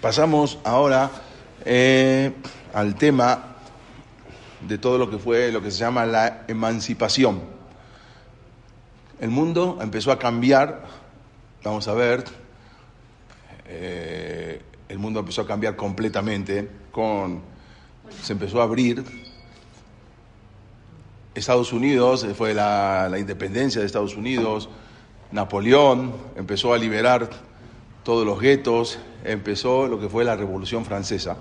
Pasamos ahora eh, al tema de todo lo que fue lo que se llama la emancipación. El mundo empezó a cambiar, vamos a ver, eh, el mundo empezó a cambiar completamente, con, se empezó a abrir. Estados Unidos, fue la independencia de Estados Unidos, Napoleón empezó a liberar todos los guetos, empezó lo que fue la Revolución Francesa.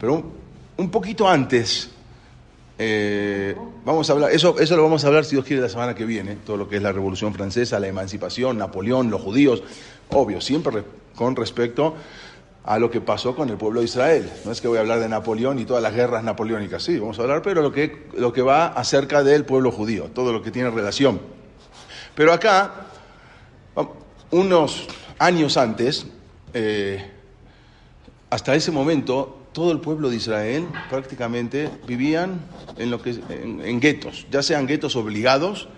Pero un, poquito antes, eh, vamos a hablar, eso, eso lo vamos a hablar si Dios quiere la semana que viene, todo lo que es la Revolución Francesa, la emancipación, Napoleón, los judíos, obvio, siempre con respecto a lo que pasó con el pueblo de Israel. No es que voy a hablar de Napoleón y todas las guerras napoleónicas, sí, vamos a hablar, pero lo que, lo que va acerca del pueblo judío, todo lo que tiene relación. Pero acá unos años antes, eh, hasta ese momento, todo el pueblo de Israel prácticamente vivían en, lo que, en, guetos, ya sean guetos obligados,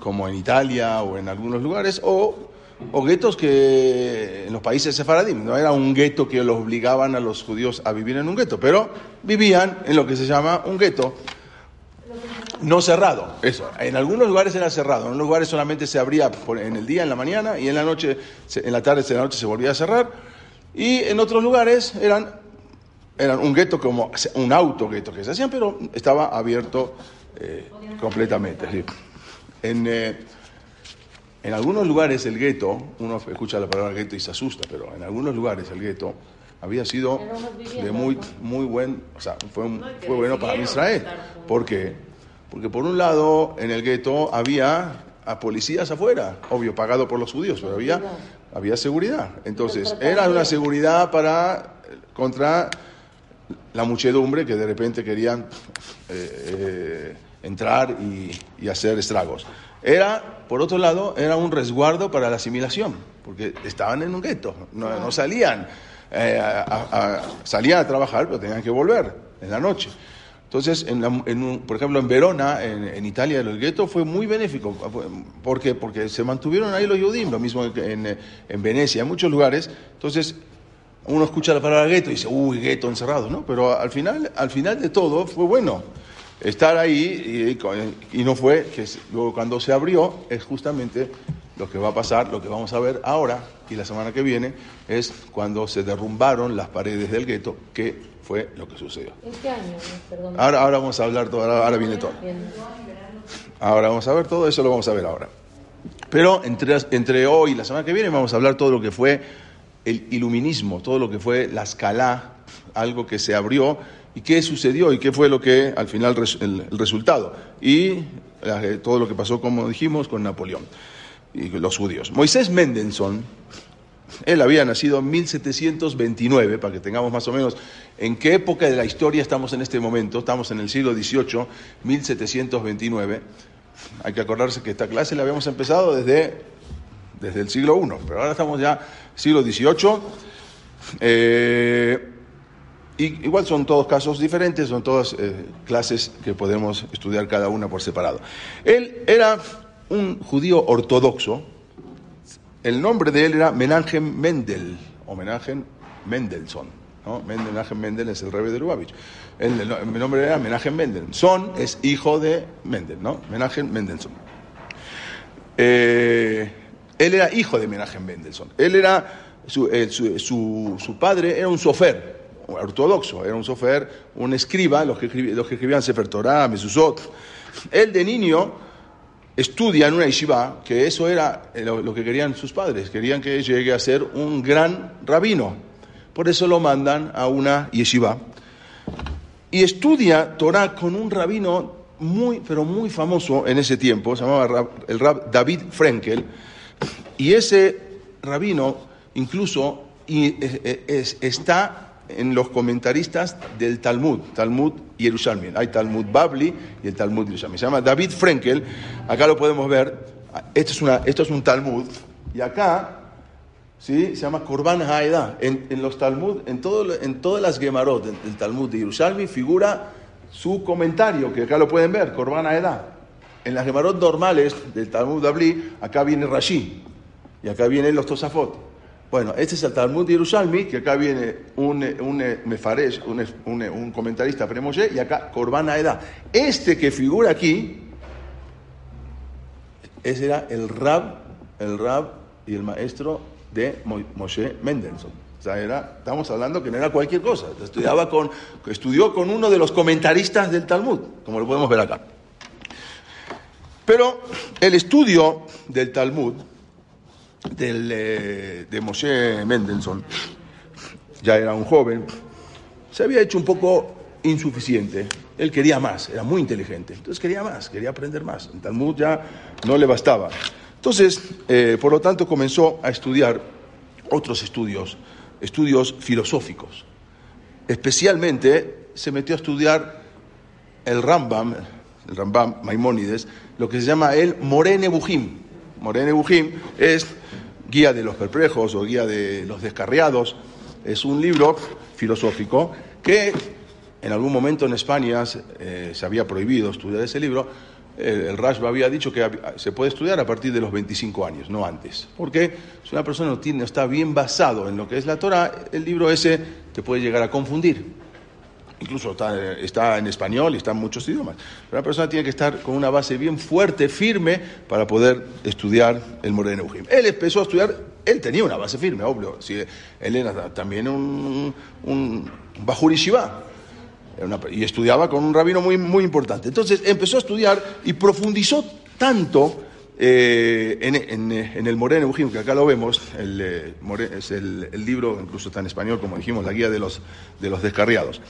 como en Italia o en algunos lugares, o, o guetos que en los países sefaradim, no era un gueto que los obligaban a los judíos a vivir en un gueto, pero vivían en lo que se llama un gueto no cerrado, eso. En algunos lugares era cerrado, en algunos lugares solamente se abría en el día, en la mañana, y en la noche, en la tarde, en la noche se volvía a cerrar. Y en otros lugares eran, eran un gueto como un auto gueto que se hacían, pero estaba abierto eh, completamente. En, eh, en algunos lugares el gueto, uno escucha la palabra gueto y se asusta, pero en algunos lugares el gueto había sido de muy, muy buen, o sea, fue, fue bueno para Israel. porque porque por un lado, en el gueto había a policías afuera, obvio, pagado por los judíos, pero había, había seguridad. Entonces, era una seguridad para contra la muchedumbre que de repente querían eh, eh, entrar y, hacer estragos. Era, por otro lado, era un resguardo para la asimilación, porque estaban en un gueto, no, salían, eh, salían a trabajar, pero tenían que volver en la noche. Entonces, en por ejemplo, en Verona, en, Italia, el gueto fue muy benéfico. ¿Por qué? Porque se mantuvieron ahí los judíos, lo mismo en, en Venecia, en muchos lugares. Entonces, uno escucha la palabra gueto y dice, uy, gueto encerrado, ¿no? Pero al final, al final de todo fue bueno estar ahí y, y no fue que luego cuando se abrió es justamente lo que va a pasar, lo que vamos a ver ahora y la semana que viene es cuando se derrumbaron las paredes del gueto que fue lo que sucedió. ¿En año? Perdón. Ahora, ahora vamos a hablar todo, ahora, viene todo. Ahora vamos a ver todo, eso lo vamos a ver ahora. Pero entre, entre hoy y la semana que viene vamos a hablar todo lo que fue el iluminismo, todo lo que fue la escala, algo que se abrió y qué sucedió y qué fue lo que al final el, el resultado. Y eh, todo lo que pasó, como dijimos, con Napoleón y los judíos. Moisés Mendelssohn, él había nacido en 1729, para que tengamos más o menos en qué época de la historia estamos en este momento. Estamos en el siglo XVIII, 1729. Hay que acordarse que esta clase la habíamos empezado desde, desde el siglo I, pero ahora estamos ya siglo XVIII. Eh, y igual son todos casos diferentes, son todas eh, clases que podemos estudiar cada una por separado. Él era un judío ortodoxo, el nombre de él era Menachem Mendel, o Menachem Mendelssohn. ¿no? Menachem Mendel es el rey de Lubavitch. El, nombre era Menachem Mendel. Son es hijo de Mendel, ¿no? Menachem Mendelssohn. Eh, él era hijo de Menachem Mendelssohn. Él era, eh, su, su, padre era un sofer, ortodoxo, era un sofer, un escriba, los que, los que escribían Sefer Torah, Mesuzot. Él de niño estudia en una yeshiva, que eso era eh, lo, que querían sus padres, querían que llegue a ser un gran rabino. Por eso lo mandan a una yeshiva. Y estudia Torah con un rabino muy, pero muy famoso en ese tiempo, se llamaba el rab David Frenkel. Y ese rabino incluso está en los comentaristas del Talmud, Talmud Yerushalmi. Hay Talmud Babli y el Talmud Yerushalmi. Se llama David Frenkel, acá lo podemos ver. Esto es, una, esto es un Talmud, y acá ¿sí? se llama Korban Haedah. En, los Talmud, en, todo, en todas las Gemarot del Talmud de Yerushalmi figura su comentario, que acá lo pueden ver, Korban Haedah. En las Gemarot normales del Talmud Babli, acá viene Rashi, y acá vienen los Tosafot. Bueno, este es el Talmud de Yerushalmi, que acá viene un, un mefaresh, un, un, un, comentarista premoshe, y acá Corban Aeda. Este que figura aquí, ese era el Rab, el Rab y el maestro de Moshe Mendelssohn. O sea, era, estamos hablando que no era cualquier cosa. Estudiaba con, estudió con uno de los comentaristas del Talmud, como lo podemos ver acá. Pero el estudio del Talmud eh, de Moshe Mendelssohn, ya era un joven, se había hecho un poco insuficiente. Él quería más, era muy inteligente. Entonces quería más, quería aprender más. El Talmud ya no le bastaba. Entonces, eh, por lo tanto, comenzó a estudiar otros estudios, estudios filosóficos. Especialmente se metió a estudiar el Rambam, el Rambam Maimónides, lo que se llama el Morene Bujim. Morene Bujim es Guía de los Perplejos o Guía de los Descarriados. Es un libro filosófico que en algún momento en España eh, se había prohibido estudiar ese libro. El, el había dicho que se puede estudiar a partir de los 25 años, no antes. Porque si una persona no, tiene, no está bien basado en lo que es la Torah, el libro ese te puede llegar a confundir incluso está, está, en español y está en muchos idiomas. Pero una persona tiene que estar con una base bien fuerte, firme, para poder estudiar el Moreno Ujim. Él empezó a estudiar, él tenía una base firme, obvio. Él era también un, un Bajur y estudiaba con un rabino muy, muy importante. Entonces empezó a estudiar y profundizó tanto eh, en, en, en, el Moreno Ujim, que acá lo vemos, el, eh, es el, el, libro, incluso está en español, como dijimos, la guía de los, de los descarriados.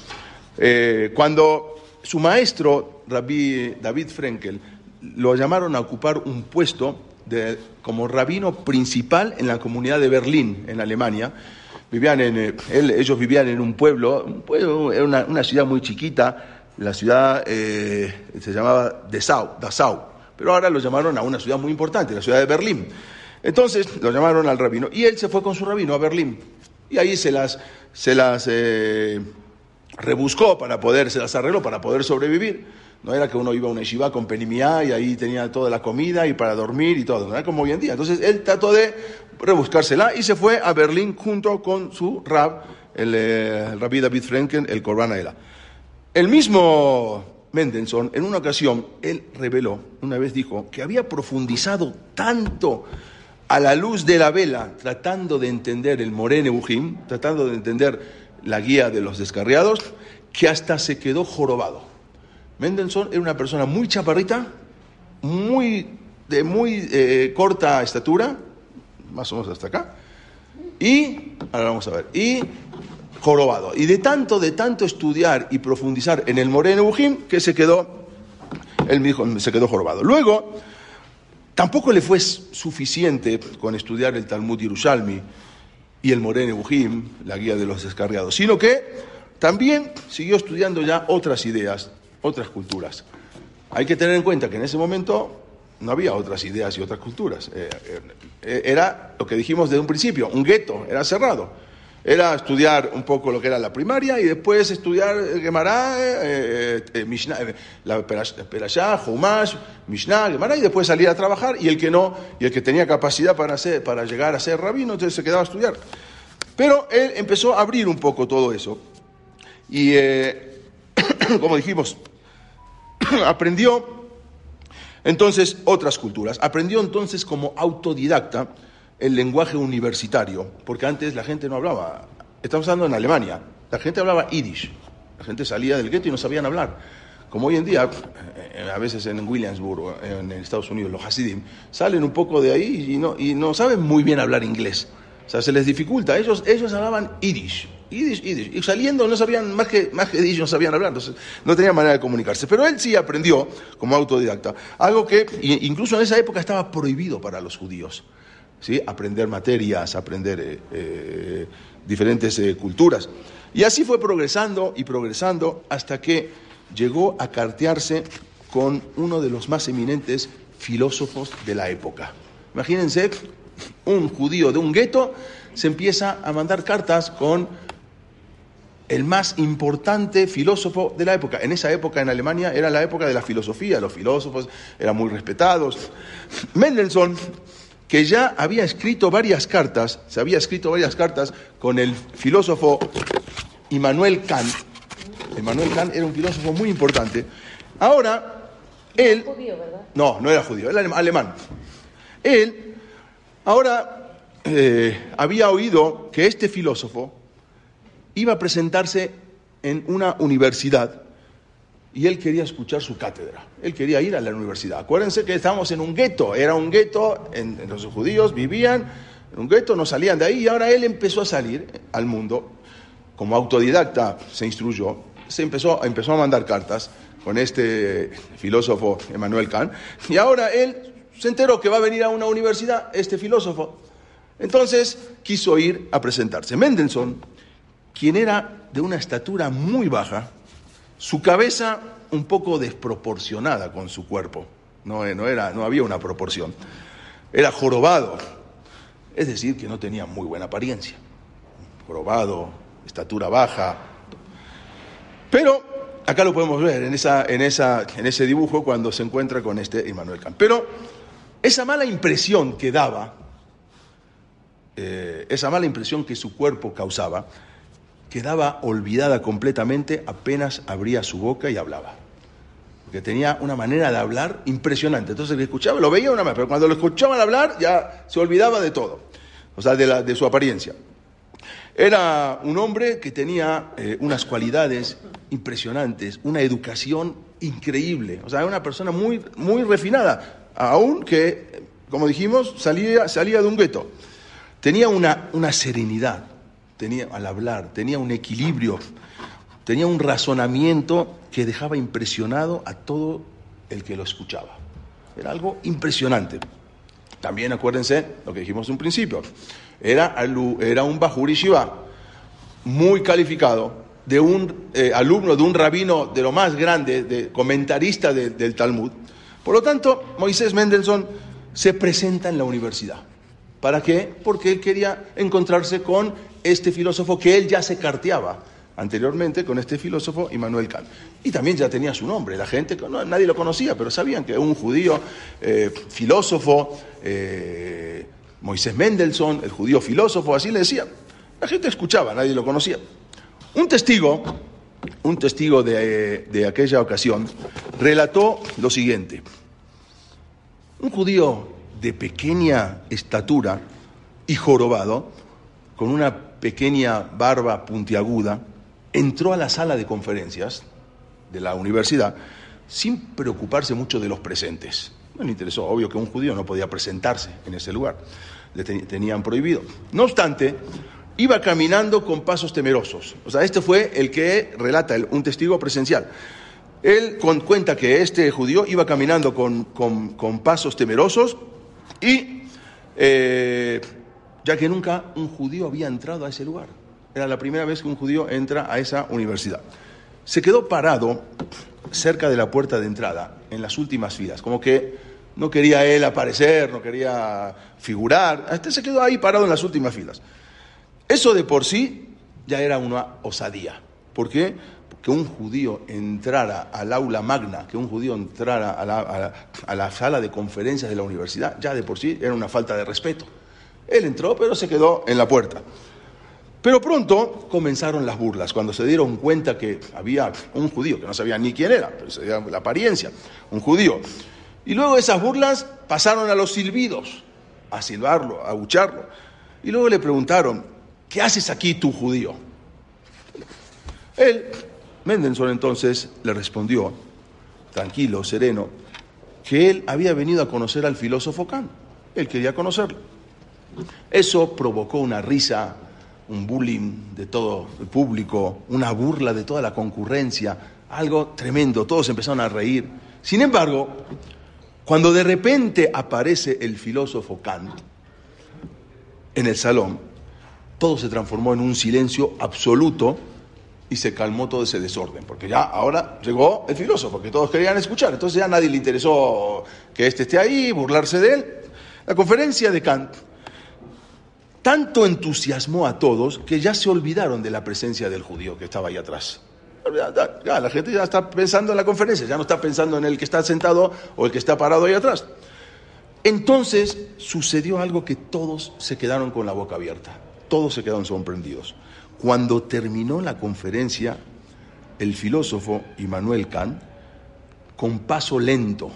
Eh, cuando su maestro, David Frenkel, lo llamaron a ocupar un puesto de, como rabino principal en la comunidad de Berlín, en Alemania, vivían en, eh, ellos vivían en un pueblo, un pueblo era una, ciudad muy chiquita, la ciudad eh, se llamaba Dessau, Dessau, pero ahora lo llamaron a una ciudad muy importante, la ciudad de Berlín. Entonces lo llamaron al rabino y él se fue con su rabino a Berlín y ahí se las, se las rebuscó para poder, se las arregló para poder sobrevivir. No era que uno iba a una yeshiva con penimia y ahí tenía toda la comida y para dormir y todo, no era como hoy en día. Entonces él trató de rebuscársela y se fue a Berlín junto con su rab, el, eh, el David Frenken, el Corban Aela. El mismo Mendelssohn, en una ocasión, él reveló, una vez dijo, que había profundizado tanto a la luz de la vela, tratando de entender el Morene Bujim, tratando de entender la guía de los descarriados, que hasta se quedó jorobado. Mendelssohn era una persona muy chaparrita, muy, de muy eh, corta estatura, más o menos hasta acá, y, ahora vamos a ver, y jorobado. Y de tanto, de tanto estudiar y profundizar en el Moreno Bujim, que se quedó, él me dijo, se quedó jorobado. Luego, tampoco le fue suficiente con estudiar el Talmud Yerushalmi, y el Morene Bujim, la guía de los descarriados, sino que también siguió estudiando ya otras ideas, otras culturas. Hay que tener en cuenta que en ese momento no había otras ideas y otras culturas. Eh, eh, era lo que dijimos desde un principio, un gueto, era cerrado. Era estudiar un poco lo que era la primaria y después estudiar Gemara, eh, eh, Mishnah, eh, Mishnah, Gemara y después salir a trabajar y el que no, y el que tenía capacidad para, para llegar a ser rabino, entonces se quedaba a estudiar. Pero él empezó a abrir un poco todo eso y, como dijimos, aprendió entonces otras culturas, aprendió entonces como autodidacta el lenguaje universitario, porque antes la gente no hablaba, estamos hablando en Alemania, la gente hablaba yiddish, la gente salía del gueto y no sabían hablar. Como hoy en día, eh, a veces en Williamsburg, en Estados Unidos, los Hasidim, salen un poco de ahí y no, y no saben muy bien hablar inglés. O sea, se les dificulta. Ellos, ellos hablaban yiddish, yiddish, yiddish. Y saliendo no sabían, más que, más que yiddish no sabían hablar, entonces no tenían manera de comunicarse. Pero él sí aprendió como autodidacta, algo que incluso en esa época estaba prohibido para los judíos. ¿Sí? aprender materias, aprender eh, eh, diferentes eh, culturas. Y así fue progresando y progresando hasta que llegó a cartearse con uno de los más eminentes filósofos de la época. Imagínense, un judío de un gueto se empieza a mandar cartas con el más importante filósofo de la época. En esa época en Alemania era la época de la filosofía, los filósofos eran muy respetados. Mendelssohn, que ya había escrito varias cartas, se había escrito varias cartas con el filósofo Immanuel Kant. Immanuel Kant era un filósofo muy importante. Ahora, él... Judío, ¿verdad? No, no era judío, era alemán. Él, ahora, eh, había oído que este filósofo iba a presentarse en una universidad y él quería escuchar su cátedra. Él quería ir a la universidad. Acuérdense que estábamos en un gueto, era un gueto, en, los judíos vivían en un gueto, no salían de ahí y ahora él empezó a salir al mundo. Como autodidacta se instruyó, se empezó, empezó a mandar cartas con este filósofo Emmanuel Kant y ahora él se enteró que va a venir a una universidad este filósofo. Entonces quiso ir a presentarse. Mendelssohn quien era de una estatura muy baja, su cabeza un poco desproporcionada con su cuerpo, no, no, era, no había una proporción, era jorobado, es decir, que no tenía muy buena apariencia, jorobado, estatura baja, pero acá lo podemos ver en, esa, en, esa, en ese dibujo cuando se encuentra con este Immanuel Kant. Pero esa mala impresión que daba, eh, esa mala impresión que su cuerpo causaba, quedaba olvidada completamente apenas abría su boca y hablaba. Porque tenía una manera de hablar impresionante. Entonces le escuchaba, lo veía una vez, pero cuando lo escuchaban hablar ya se olvidaba de todo, o sea, de, la, de su apariencia. Era un hombre que tenía eh, unas cualidades impresionantes, una educación increíble, o sea, era una persona muy, muy refinada, aún que, como dijimos, salía, salía de un gueto. Tenía una, una serenidad, tenía, al hablar, tenía un equilibrio, tenía un razonamiento que dejaba impresionado a todo el que lo escuchaba. Era algo impresionante. También acuérdense lo que dijimos en un principio. Era, era un Bajuri Shiva, muy calificado, de un eh, alumno de un rabino de lo más grande, de comentarista del Talmud. Por lo tanto, Moisés Mendelssohn se presenta en la universidad. ¿Para qué? Porque él quería encontrarse con este filósofo que él ya se carteaba anteriormente con este filósofo Immanuel Kant. Y también ya tenía su nombre, la gente, nadie lo conocía, pero sabían que un judío eh, filósofo, eh, Moisés Mendelssohn, el judío filósofo, así le decía. La gente escuchaba, nadie lo conocía. Un testigo, un testigo de, de aquella ocasión, relató lo siguiente. Un judío de pequeña estatura y jorobado, con una pequeña barba puntiaguda, entró a la sala de conferencias de la universidad sin preocuparse mucho de los presentes. No le interesó, obvio que un judío no podía presentarse en ese lugar, le tenían prohibido. No obstante, iba caminando con pasos temerosos. O sea, este fue el que relata un testigo presencial. Él cuenta que este judío iba caminando con, pasos temerosos y eh, ya que nunca un judío había entrado a ese lugar. Era la primera vez que un judío entra a esa universidad. Se quedó parado cerca de la puerta de entrada, en las últimas filas, como que no quería él aparecer, no quería figurar, este se quedó ahí parado en las últimas filas. Eso de por sí ya era una osadía. ¿Por qué? que un judío entrara al aula magna, que un judío entrara a la, a la, sala de conferencias de la universidad, ya de por sí era una falta de respeto. Él entró, pero se quedó en la puerta. Pero pronto comenzaron las burlas, cuando se dieron cuenta que había un judío, que no sabía ni quién era, pero se la apariencia, un judío. Y luego esas burlas pasaron a los silbidos, a silbarlo, a agucharlo. Y luego le preguntaron, ¿qué haces aquí tú, judío? Él Mendelssohn entonces le respondió, tranquilo, sereno, que él había venido a conocer al filósofo Kant. Él quería conocerlo. Eso provocó una risa, un bullying de todo el público, una burla de toda la concurrencia, algo tremendo. Todos empezaron a reír. Sin embargo, cuando de repente aparece el filósofo Kant, en el salón, todo se transformó en un silencio absoluto y se calmó todo ese desorden, porque ya ahora llegó el filósofo, que todos querían escuchar, entonces ya nadie le interesó que éste esté ahí, burlarse de él. La conferencia de Kant tanto entusiasmó a todos que ya se olvidaron de la presencia del judío que estaba ahí atrás. Ya, la gente ya está pensando en la conferencia, ya no está pensando en el que está sentado o el que está parado ahí atrás. Entonces sucedió algo que todos se quedaron con la boca abierta, todos se quedaron sorprendidos. Cuando terminó la conferencia, el filósofo Immanuel Kant, con paso lento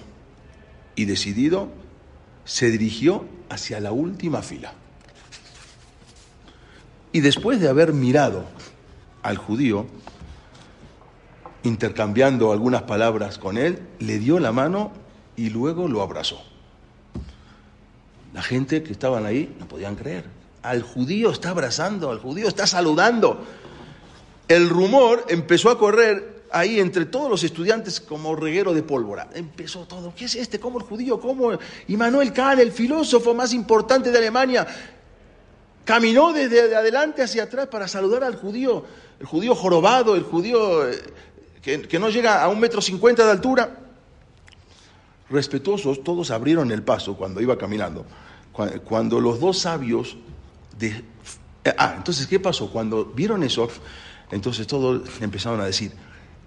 y decidido, se dirigió hacia la última fila. Y después de haber mirado al judío, intercambiando algunas palabras con él, le dio la mano y luego lo abrazó. La gente que estaban ahí no podían creer. Al judío está abrazando, al judío está saludando. El rumor empezó a correr ahí entre todos los estudiantes como reguero de pólvora. Empezó todo. ¿Qué es este? ¿Cómo el judío? ¿Cómo? Immanuel Kant, el filósofo más importante de Alemania, caminó desde adelante hacia atrás para saludar al judío, el judío jorobado, el judío eh, que, no llega a un metro cincuenta de altura. Respetuosos, todos abrieron el paso cuando iba caminando. Cuando, los dos sabios eh, ah, entonces, ¿qué pasó? Cuando vieron eso, entonces todos empezaron a decir,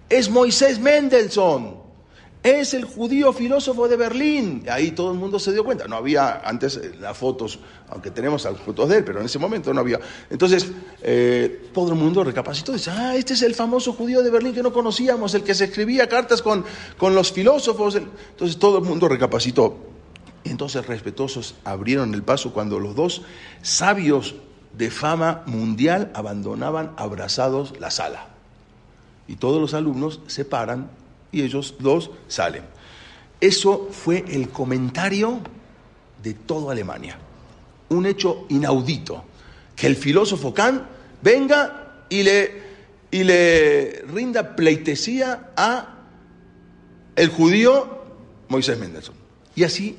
es Moisés Mendelssohn es el judío filósofo de Berlín. Ahí todo el mundo se dio cuenta. No había antes eh, las fotos, aunque tenemos las fotos de él, pero en ese momento no había. Entonces, eh, todo el mundo recapacitó y dice, ah, este es el famoso judío de Berlín que no conocíamos, el que se escribía cartas con, con los filósofos. Entonces, todo el mundo recapacitó. Entonces, respetuosos, abrieron el paso cuando los dos sabios de fama mundial abandonaban abrazados la sala. Y todos los alumnos se paran y ellos dos salen. Eso fue el comentario de toda Alemania. Un hecho inaudito. Que el filósofo Kant venga y le, y le rinda pleitesía a el judío Moisés Mendelssohn. Y así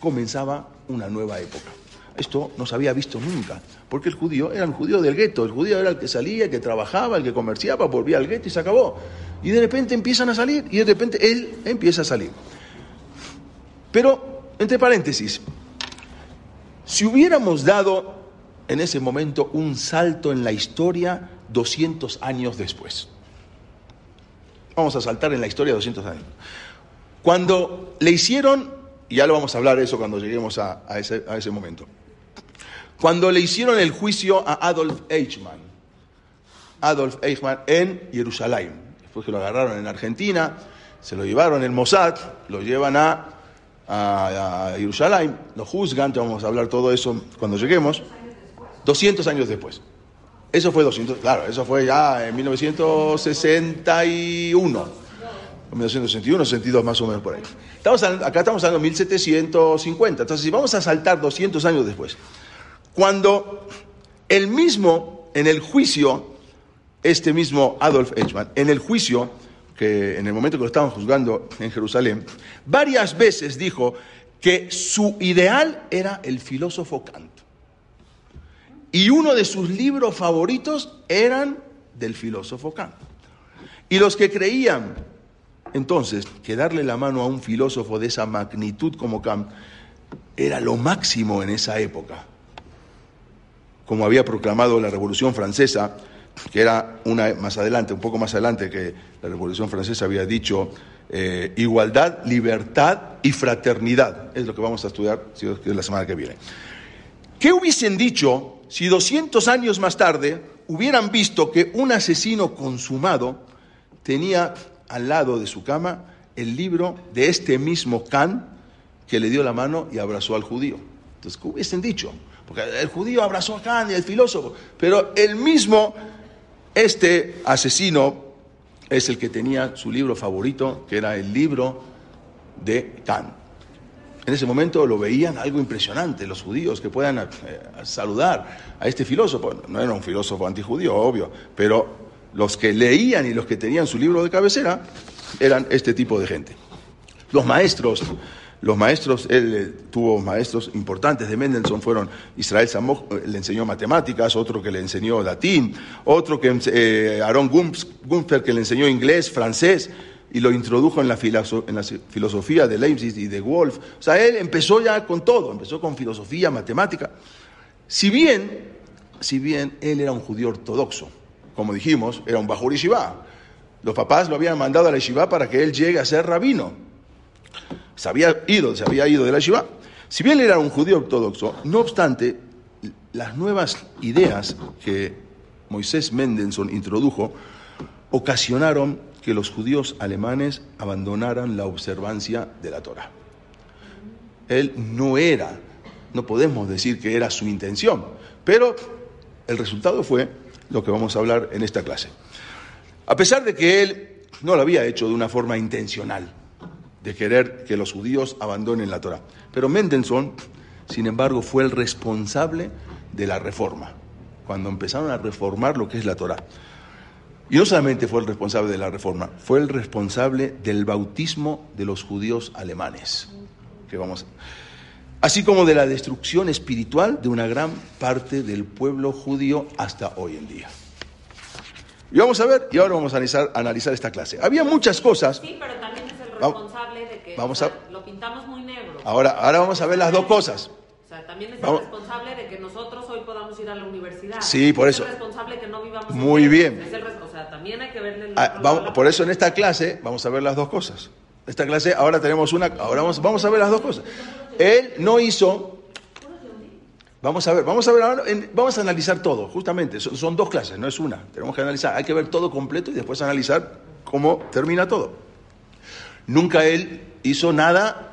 comenzaba una nueva época. Esto no se había visto nunca, porque el judío era el judío del gueto, el judío era el que salía, el que trabajaba, el que comerciaba, volvía al gueto y se acabó. Y de repente empiezan a salir y de repente él empieza a salir. Pero, entre paréntesis, si hubiéramos dado en ese momento un salto en la historia 200 años después, vamos a saltar en la historia 200 años, cuando le hicieron, y ya lo vamos a hablar eso cuando lleguemos a, ese, a ese momento, cuando le hicieron el juicio a Adolf Eichmann, Adolf Eichmann en Jerusalén, después que lo agarraron en Argentina, se lo llevaron en Mossad, lo llevan a, a, Jerusalén, lo juzgan, ya vamos a hablar todo eso cuando lleguemos, 200 años después. Eso fue 200, claro, eso fue ya en 1961. 1961, 62 más o menos por ahí. Estamos, acá estamos hablando de 1750. Entonces, si vamos a saltar 200 años después, cuando el mismo en el juicio este mismo Adolf Eichmann, en el juicio, que en el momento que lo estaban juzgando en Jerusalén, varias veces dijo que su ideal era el filósofo Kant. Y uno de sus libros favoritos eran del filósofo Kant. Y los que creían entonces que darle la mano a un filósofo de esa magnitud como Kant era lo máximo en esa época, como había proclamado la Revolución Francesa, que era una más adelante, un poco más adelante que la Revolución Francesa había dicho eh, igualdad, libertad y fraternidad. Es lo que vamos a estudiar la semana que viene. ¿Qué hubiesen dicho si 200 años más tarde hubieran visto que un asesino consumado tenía al lado de su cama el libro de este mismo Kant que le dio la mano y abrazó al judío? Entonces, ¿qué hubiesen dicho? Porque el judío abrazó a Kant y el filósofo, pero el mismo este asesino es el que tenía su libro favorito, que era el libro de Kant. En ese momento lo veían algo impresionante, los judíos que puedan eh, saludar a este filósofo. No era un filósofo antijudío, obvio, pero los que leían y los que tenían su libro de cabecera eran este tipo de gente. Los maestros Los maestros, él eh, tuvo maestros importantes de Mendelssohn, fueron Israel Samoj, eh, le enseñó matemáticas, otro que le enseñó latín, otro que eh, Aaron que le enseñó inglés, francés, y lo introdujo en la, filosofía de Leibniz y de Wolf. O sea, él empezó ya con todo, empezó con filosofía, matemática. Si bien, si bien él era un judío ortodoxo, como dijimos, era un Bajur Yeshiva. Los papás lo habían mandado a la Yeshiva para que él llegue a ser rabino se había ido, se había ido de la Shiva. Si bien era un judío ortodoxo, no obstante, las nuevas ideas que Moisés Mendelssohn introdujo ocasionaron que los judíos alemanes abandonaran la observancia de la Torah. Él no era, no podemos decir que era su intención, pero el resultado fue lo que vamos a hablar en esta clase. A pesar de que él no lo había hecho de una forma intencional, de querer que los judíos abandonen la Torah. Pero Mendelssohn, sin embargo, fue el responsable de la reforma, cuando empezaron a reformar lo que es la Torah. Y no solamente fue el responsable de la reforma, fue el responsable del bautismo de los judíos alemanes, que vamos así como de la destrucción espiritual de una gran parte del pueblo judío hasta hoy en día. Y vamos a ver, y ahora vamos a analizar, analizar esta clase. Había muchas cosas. Sí, pero también responsable de que vamos a, lo pintamos muy negro. Ahora, ahora vamos a ver las dos cosas. O sea, también es el responsable de que nosotros hoy podamos ir a la universidad. Sí, por eso. Es el responsable que no vivamos. Muy bien. Es el, o sea, también hay que verle el ah, vamos, Por eso en esta clase vamos a ver las dos cosas. Esta clase ahora tenemos una, ahora vamos, vamos a ver las dos cosas. Él no hizo Vamos a ver, vamos a ver ahora, vamos a analizar todo, justamente, son, dos clases, no es una, tenemos que analizar, hay que ver todo completo y después analizar cómo termina todo. Nunca él hizo nada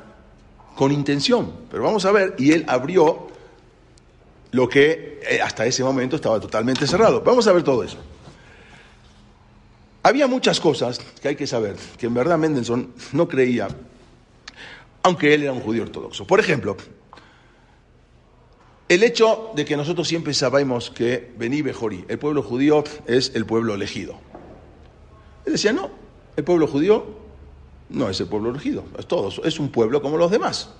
con intención, pero vamos a ver, y él abrió lo que eh, hasta ese momento estaba totalmente cerrado. Vamos a ver todo eso. Había muchas cosas que hay que saber, que en verdad Mendelssohn no creía, aunque él era un judío ortodoxo. Por ejemplo, el hecho de que nosotros siempre sabemos que Bení Bejorí, el pueblo judío, es el pueblo elegido. Él decía, no, el pueblo judío no es el pueblo elegido, es todo, es un pueblo como los demás.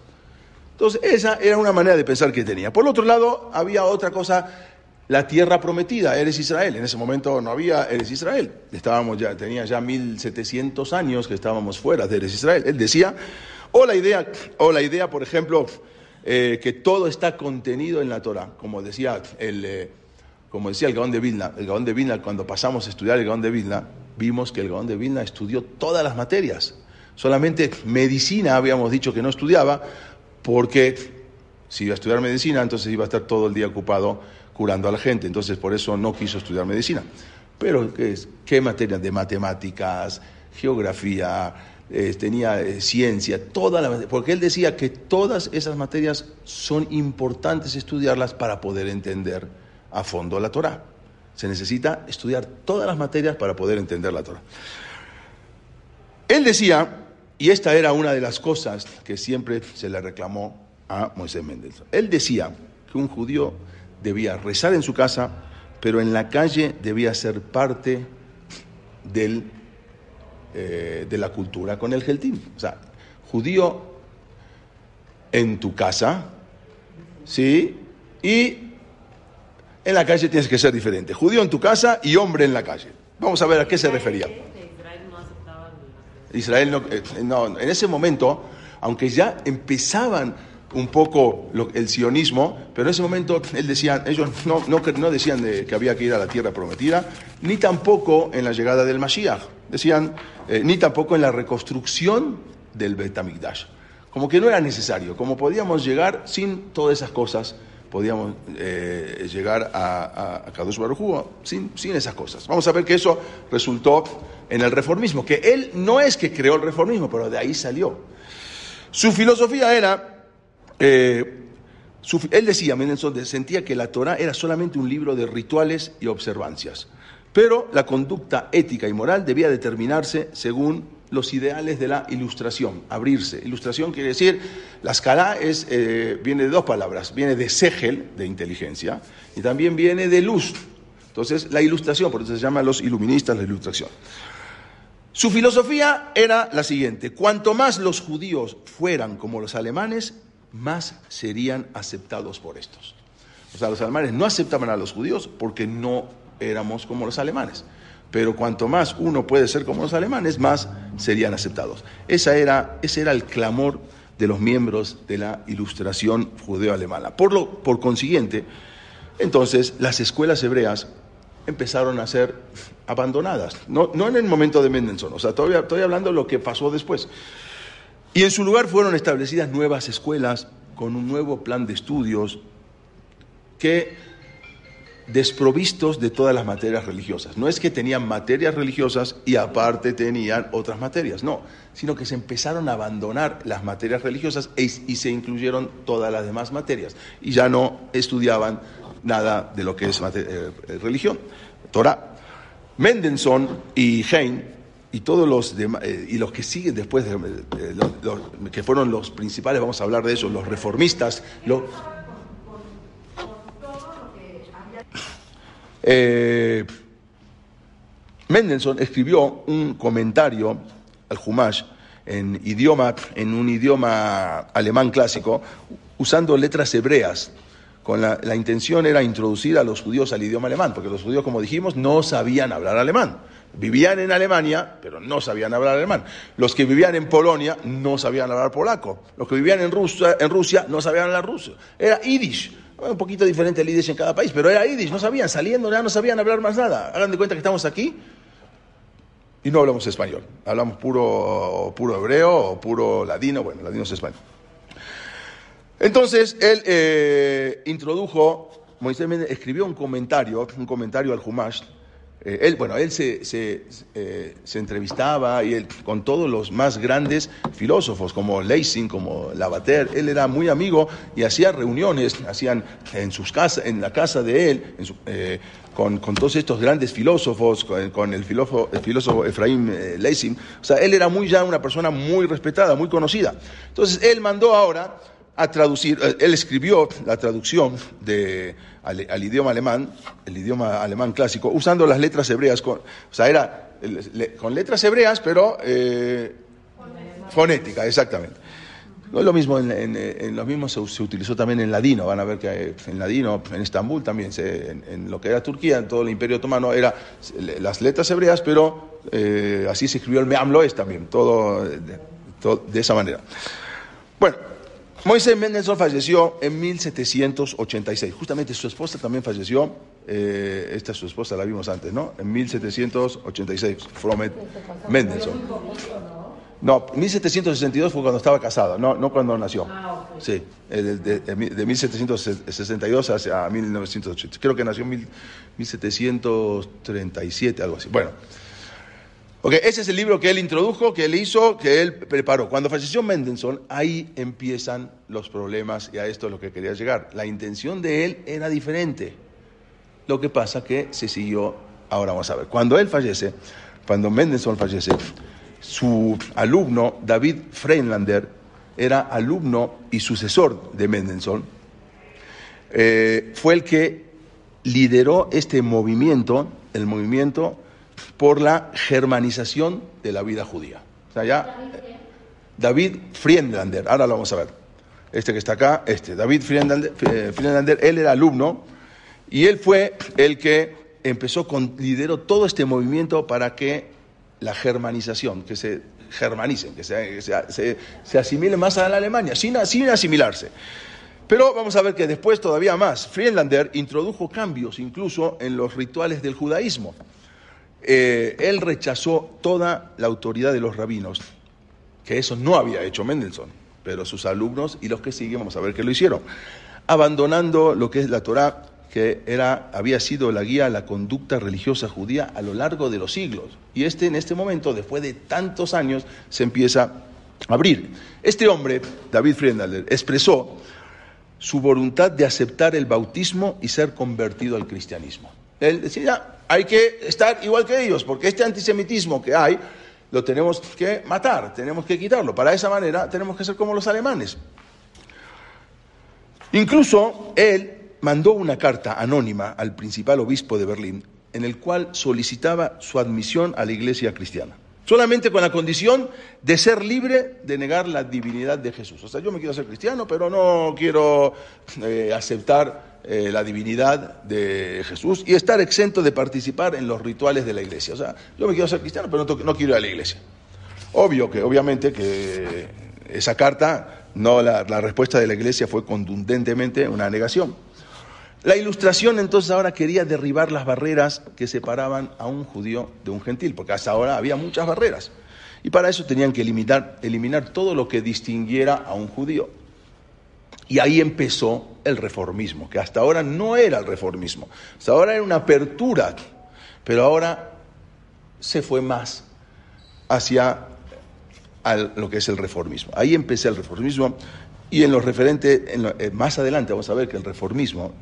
Entonces, esa era una manera de pensar que tenía. Por otro lado, había otra cosa, la tierra prometida, Eres Israel. En ese momento no había Eres Israel. Estábamos ya, tenía ya 1700 años que estábamos fuera de Eres Israel. Él decía, o la idea, o la idea, por ejemplo, eh, que todo está contenido en la Torah, como decía el, eh, como decía el Gaón de Vilna. El Gaón de Vilna, cuando pasamos a estudiar el Gaón de Vilna, vimos que el Gaón de Vilna estudió todas las materias. Solamente medicina habíamos dicho que no estudiaba, porque si iba a estudiar medicina, entonces iba a estar todo el día ocupado curando a la gente. Entonces, por eso no quiso estudiar medicina. Pero, ¿qué, es? ¿qué materias de matemáticas, geografía, tenía eh, ciencia, toda la, porque él decía que todas esas materias son importantes estudiarlas para poder entender a fondo la Torah. Se necesita estudiar todas las materias para poder entender la Torah. Él decía, y esta era una de las cosas que siempre se le reclamó a Moisés Mendelssohn, él decía que un judío debía rezar en su casa, pero en la calle debía ser parte del eh, de la cultura con el geltim. O sea, judío en tu casa, ¿sí? Y en la calle tienes que ser diferente. Judío en tu casa y hombre en la calle. Vamos a ver a qué se refería. Israel no, eh, no, en ese momento, aunque ya empezaban un poco el sionismo, pero en ese momento él decía, ellos no, no, decían que había que ir a la tierra prometida, ni tampoco en la llegada del Mashiach, decían, eh, ni tampoco en la reconstrucción del Betamigdash. Como que no era necesario, como podíamos llegar sin todas esas cosas, podíamos eh, llegar a, a, Kadosh Baruj sin, sin esas cosas. Vamos a ver que eso resultó en el reformismo, que él no es que creó el reformismo, pero de ahí salió. Su filosofía era eh, él decía, Mendelssohn sentía que la Torah era solamente un libro de rituales y observancias, pero la conducta ética y moral debía determinarse según los ideales de la ilustración, abrirse. Ilustración quiere decir, la escala es, eh, viene de dos palabras, viene de segel, de inteligencia, y también viene de luz. Entonces, la ilustración, por eso se llama los iluministas la ilustración. Su filosofía era la siguiente, cuanto más los judíos fueran como los alemanes, más serían aceptados por estos. O sea, los alemanes no aceptaban a los judíos porque no éramos como los alemanes. Pero cuanto más uno puede ser como los alemanes, más serían aceptados. Esa era, ese era el clamor de los miembros de la ilustración judeo-alemana. Por, lo, por consiguiente, entonces las escuelas hebreas empezaron a ser abandonadas. No, no en el momento de Mendelssohn, o sea, todavía estoy hablando de lo que pasó después. Y en su lugar fueron establecidas nuevas escuelas con un nuevo plan de estudios que desprovistos de todas las materias religiosas. No es que tenían materias religiosas y aparte tenían otras materias, no, sino que se empezaron a abandonar las materias religiosas e y se incluyeron todas las demás materias y ya no estudiaban nada de lo que es eh, religión, Torah. Mendelssohn y Hein y todos los eh, y los que siguen después de, que fueron los principales, vamos a hablar de eso, los reformistas, los eh, Mendelssohn escribió un comentario al Humash en idioma, en un idioma alemán clásico, usando letras hebreas con la, intención era introducir a los judíos al idioma alemán, porque los judíos, como dijimos, no sabían hablar alemán. Vivían en Alemania, pero no sabían hablar alemán. Los que vivían en Polonia no sabían hablar polaco. Los que vivían en Rusia, en Rusia no sabían hablar ruso. Era yiddish. Un poquito diferente el yiddish en cada país, pero era yiddish. No sabían, saliendo ya no sabían hablar más nada. Hagan de cuenta que estamos aquí y no hablamos español. Hablamos puro, puro hebreo o puro ladino. Bueno, ladino es español. Entonces él eh, introdujo, Moisés escribió un comentario, un comentario al Humash. Eh, él, bueno, él se, eh, se, entrevistaba y él, con todos los más grandes filósofos, como Leising, como Lavater. Él era muy amigo y hacía reuniones, hacían en sus casas, en la casa de él, con, todos estos grandes filósofos, con, el, filósofo, Efraín Leising. O sea, él era muy ya una persona muy respetada, muy conocida. Entonces él mandó ahora a traducir, eh, él escribió la traducción de, al, idioma alemán, el idioma alemán clásico, usando las letras hebreas, con, o sea, era con letras hebreas, pero eh, fonética, exactamente. No es lo mismo, en, en, lo mismo se, utilizó también en ladino, van a ver que en ladino, en Estambul también, en, lo que era Turquía, en todo el imperio otomano, eran las letras hebreas, pero eh, así se escribió el Meamloes también, todo de esa manera. Bueno, Moisés Mendelssohn falleció en 1786. Justamente su esposa también falleció. Eh, esta es su esposa, la vimos antes, ¿no? En 1786. Fromet Mendelssohn. No, 1762 fue cuando estaba casado, no, no cuando nació. Sí, de, de, 1762 hacia 1980. Creo que nació en 1737, algo así. Bueno. Ok, ese es el libro que él introdujo, que él hizo, que él preparó. Cuando falleció Mendelssohn, ahí empiezan los problemas y a esto es lo que quería llegar. La intención de él era diferente. Lo que pasa que se siguió, ahora vamos a ver. Cuando él fallece, cuando Mendelssohn fallece, su alumno David Freinlander era alumno y sucesor de Mendelssohn. Eh, fue el que lideró este movimiento, el movimiento por la germanización de la vida judía. Ya, David Friedlander, ahora lo vamos a ver. Este que está acá, este, David Friedlander, Friedlander, él era alumno y él fue el que empezó con, lideró todo este movimiento para que la germanización, que se germanicen, que se, se, se asimilen más a la Alemania, sin, sin asimilarse. Pero vamos a ver que después todavía más, Friedlander introdujo cambios incluso en los rituales del judaísmo. Eh, él rechazó toda la autoridad de los rabinos, que eso no había hecho Mendelssohn, pero sus alumnos y los que siguen, vamos a ver que lo hicieron, abandonando lo que es la Torá, que era, había sido la guía a la conducta religiosa judía a lo largo de los siglos. Y este, en este momento, después de tantos años, se empieza a abrir. Este hombre, David Friedlander, expresó su voluntad de aceptar el bautismo y ser convertido al cristianismo. Él decía, hay que estar igual que ellos, porque este antisemitismo que hay lo tenemos que matar, tenemos que quitarlo. Para esa manera tenemos que ser como los alemanes. Incluso él mandó una carta anónima al principal obispo de Berlín en el cual solicitaba su admisión a la iglesia cristiana. Solamente con la condición de ser libre de negar la divinidad de Jesús. O sea, yo me quiero ser cristiano, pero no quiero eh, aceptar eh, la divinidad de Jesús y estar exento de participar en los rituales de la iglesia. O sea, yo me quiero ser cristiano, pero no, no quiero ir a la iglesia. Obvio que, obviamente, que esa carta, no la, la respuesta de la iglesia fue contundentemente una negación. La ilustración entonces ahora quería derribar las barreras que separaban a un judío de un gentil, porque hasta ahora había muchas barreras. Y para eso tenían que eliminar, eliminar todo lo que distinguiera a un judío. Y ahí empezó el reformismo, que hasta ahora no era el reformismo. Hasta ahora era una apertura, pero ahora se fue más hacia lo que es el reformismo. Ahí empecé el reformismo y en lo referente, en eh, más adelante vamos a ver que el reformismo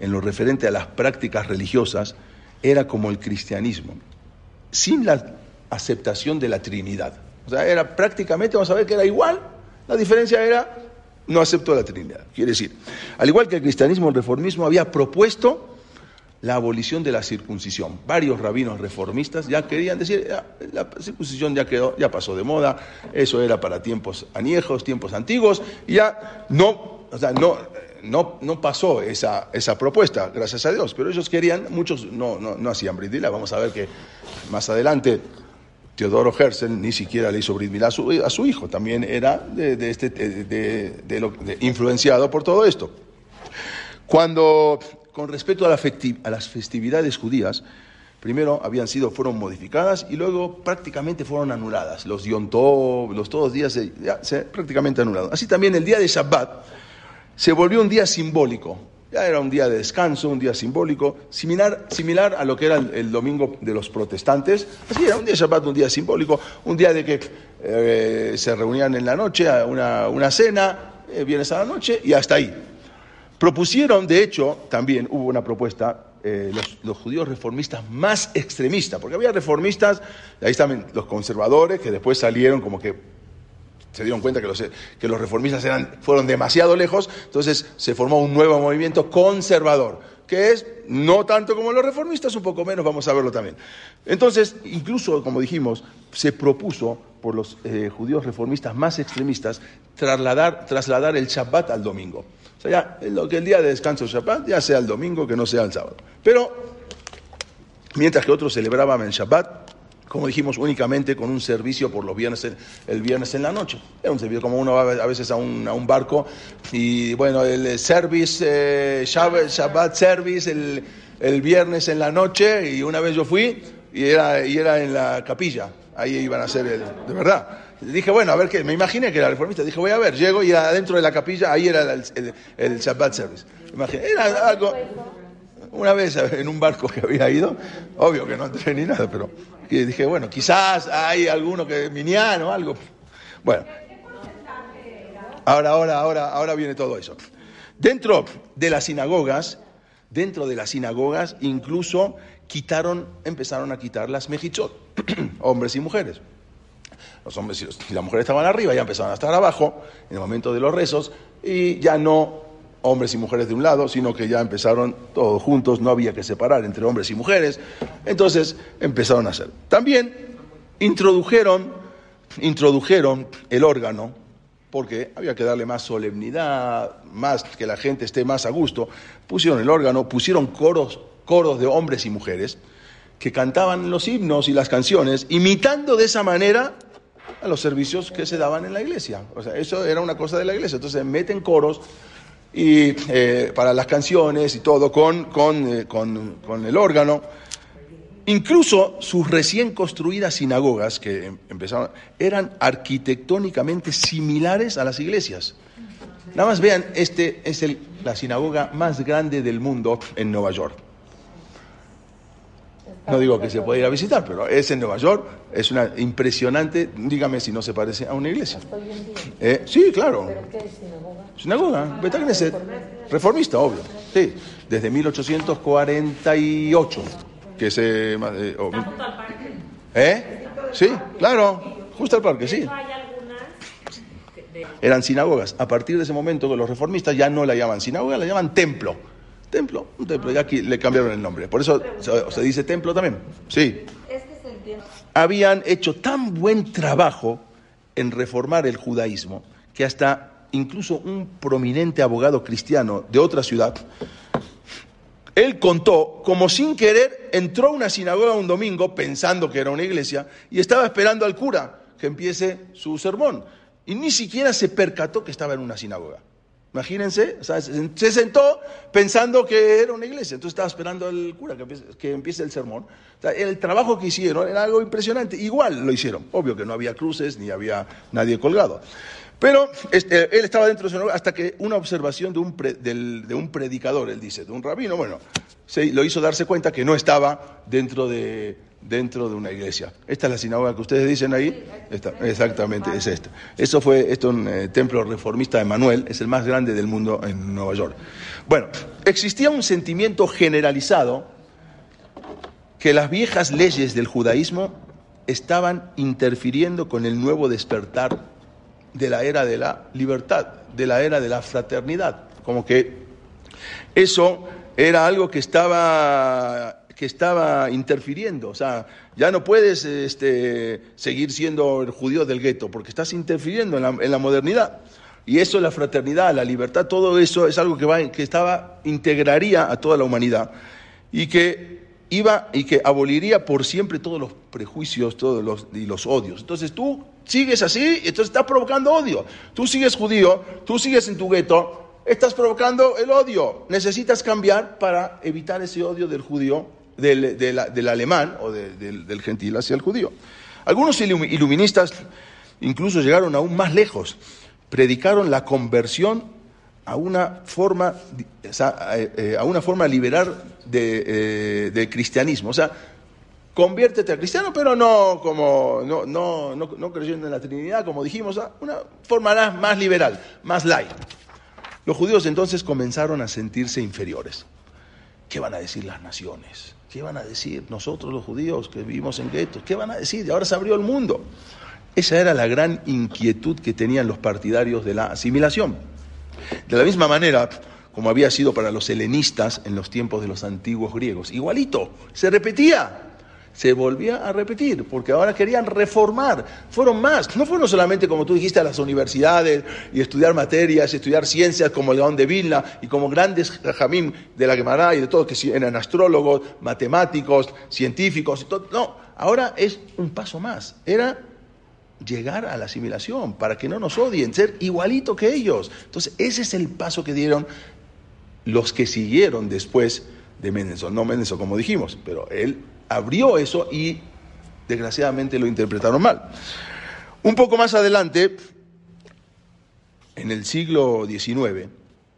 en lo referente a las prácticas religiosas era como el cristianismo, sin la aceptación de la Trinidad. O sea, era prácticamente, vamos a ver que era igual, la diferencia era no aceptó la Trinidad. Quiere decir, al igual que el cristianismo, el reformismo había propuesto la abolición de la circuncisión. Varios rabinos reformistas ya querían decir, la circuncisión ya quedó, ya pasó de moda, eso era para tiempos añejos, tiempos antiguos, y ya no, o sea, no, no, no pasó esa, esa propuesta, gracias a Dios, pero ellos querían, muchos no, no, no hacían Brit Vamos a ver que más adelante Teodoro Herzl ni siquiera le hizo Brit a su, a su hijo, también era de, este, de, lo, influenciado por todo esto. Cuando, con respecto a, la a las festividades judías, primero habían sido, fueron modificadas y luego prácticamente fueron anuladas. Los Yom los todos días se, se, prácticamente anulados. Así también el día de Shabbat, se volvió un día simbólico. Ya era un día de descanso, un día simbólico, similar, similar a lo que era el, domingo de los protestantes. Así era un día Shabbat, un día simbólico, un día de que eh, se reunían en la noche, una, una cena, eh, viernes a la noche y hasta ahí. Propusieron, de hecho, también hubo una propuesta, eh, los, los, judíos reformistas más extremistas, porque había reformistas, ahí están los conservadores, que después salieron como que se dieron cuenta que los, que los reformistas eran, fueron demasiado lejos, entonces se formó un nuevo movimiento conservador, que es no tanto como los reformistas, un poco menos, vamos a verlo también. Entonces, incluso, como dijimos, se propuso por los eh, judíos reformistas más extremistas trasladar, trasladar el Shabbat al domingo. O sea, ya, lo que el día de descanso Shabbat, ya sea el domingo, que no sea el sábado. Pero, mientras que otros celebraban el Shabbat, como dijimos, únicamente con un servicio por los viernes, el viernes en la noche. Es un servicio como uno va a veces a un, a un barco y bueno, el service, eh, Shabbat, service, el, el, viernes en la noche y una vez yo fui y era, y era en la capilla, ahí iban a hacer el, de verdad. Dije, bueno, a ver qué, me imaginé que era reformista, dije, voy a ver, llego y adentro de la capilla, ahí era el, Shabbat service. era algo, una vez en un barco que había ido, obvio que no entré ni nada, pero dije, bueno, quizás hay alguno que miniano o algo. Bueno, ahora, ahora, ahora, ahora viene todo eso. Dentro de las sinagogas, dentro de las sinagogas, incluso quitaron, empezaron a quitar las mejichot, hombres y mujeres. Los hombres y las mujeres estaban arriba, ya empezaron a estar abajo en el momento de los rezos y ya no hombres y mujeres de un lado, sino que ya empezaron todos juntos, no había que separar entre hombres y mujeres, entonces empezaron a hacer. También introdujeron, introdujeron el órgano, porque había que darle más solemnidad, más que la gente esté más a gusto, pusieron el órgano, pusieron coros, coros de hombres y mujeres que cantaban los himnos y las canciones, imitando de esa manera a los servicios que se daban en la iglesia. O sea, eso era una cosa de la iglesia. Entonces meten coros y eh, para las canciones y todo con, con, eh, con, con, el órgano. Incluso sus recién construidas sinagogas, que em, empezaron, eran arquitectónicamente similares a las iglesias. Nada más vean, este es el, la sinagoga más grande del mundo en Nueva York. No digo que se pueda ir a visitar, pero es en Nueva York, es una impresionante, dígame si no se parece a una iglesia. Eh, sí, claro. ¿Pero qué es sinagoga? Sinagoga, Betagneset, reformista, obvio. Sí, desde 1848, que se... Eh, oh, justo al parque. ¿Eh? Sí, claro, justo al parque, sí. Eran sinagogas. A partir de ese momento, los reformistas ya no la llaman sinagoga, la llaman templo Templo, un templo, ya aquí le cambiaron el nombre. Por eso se, dice templo también. Sí. Este es el habían hecho tan buen trabajo en reformar el judaísmo que hasta incluso un prominente abogado cristiano de otra ciudad, él contó como sin querer entró a una sinagoga un domingo pensando que era una iglesia y estaba esperando al cura que empiece su sermón y ni siquiera se percató que estaba en una sinagoga. Imagínense, se sentó pensando que era una iglesia, entonces estaba esperando al cura que empiece, el sermón. el trabajo que hicieron era algo impresionante, igual lo hicieron, obvio que no había cruces ni había nadie colgado. Pero este, él estaba dentro de su hasta que una observación de un, predicador, él dice, de un rabino, bueno, se, lo hizo darse cuenta que no estaba dentro de, dentro de una iglesia. Esta es la sinagoga que ustedes dicen ahí. exactamente, es esta. Eso fue, esto es un eh, templo reformista de Manuel, es el más grande del mundo en Nueva York. Bueno, existía un sentimiento generalizado que las viejas leyes del judaísmo estaban interfiriendo con el nuevo despertar de la era de la libertad, de la era de la fraternidad. Como que eso era algo que estaba, que estaba interfiriendo. O sea, ya no puedes este, seguir siendo el judío del gueto, porque estás interfiriendo en la, modernidad. Y eso, la fraternidad, la libertad, todo eso es algo que, va, que estaba, integraría a toda la humanidad. Y que iba y que aboliría por siempre todos los prejuicios todos los, y los odios. Entonces tú sigues así, entonces estás provocando odio. Tú sigues judío, tú sigues en tu gueto, estás provocando el odio. Necesitas cambiar para evitar ese odio del judío, del, del, alemán o del, del gentil hacia el judío. Algunos iluministas incluso llegaron aún más lejos. Predicaron la conversión a una forma, eh, eh, a una forma liberal de, eh, cristianismo. O sea, conviértete a cristiano, pero no como no, no, no, creyendo en la Trinidad, como dijimos, una forma más liberal, más light. Los judíos entonces comenzaron a sentirse inferiores. ¿Qué van a decir las naciones? ¿Qué van a decir nosotros los judíos que vivimos en guetos? ¿Qué van a decir? Y ahora se abrió el mundo. Esa era la gran inquietud que tenían los partidarios de la asimilación. De la misma manera, como había sido para los helenistas en los tiempos de los antiguos griegos, igualito, se repetía se volvía a repetir, porque ahora querían reformar. Fueron más, no fueron solamente, como tú dijiste, a las universidades y estudiar materias, estudiar ciencias como el Gaón de Vilna y como grandes jamín de la Gemara y de todos que eran astrólogos, matemáticos, científicos y todo. No, ahora es un paso más. Era llegar a la asimilación, para que no nos odien, ser igualito que ellos. Entonces, ese es el paso que dieron los que siguieron después de Mendelssohn. No Mendelssohn, como dijimos, pero él abrió eso y desgraciadamente lo interpretaron mal. Un poco más adelante, en el siglo XIX,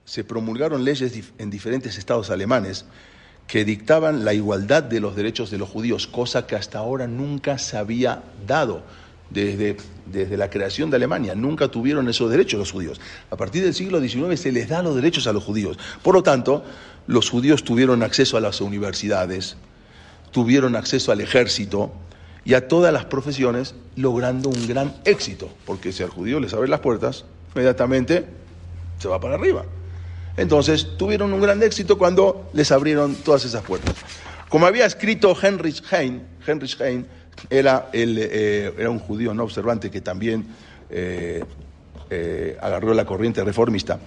se promulgaron leyes en diferentes estados alemanes que dictaban la igualdad de los derechos de los judíos, cosa que hasta ahora nunca se había dado. Desde, desde, la creación de Alemania. Nunca tuvieron esos derechos los judíos. A partir del siglo XIX se les da los derechos a los judíos. Por lo tanto, los judíos tuvieron acceso a las universidades, tuvieron acceso al ejército y a todas las profesiones, logrando un gran éxito, porque si al judío les abre las puertas, inmediatamente se va para arriba. Entonces tuvieron un gran éxito cuando les abrieron todas esas puertas. Como había escrito Heinrich Heine, Heinrich Heine era, el, eh, era un judío no observante que también eh, eh, agarró la corriente reformista,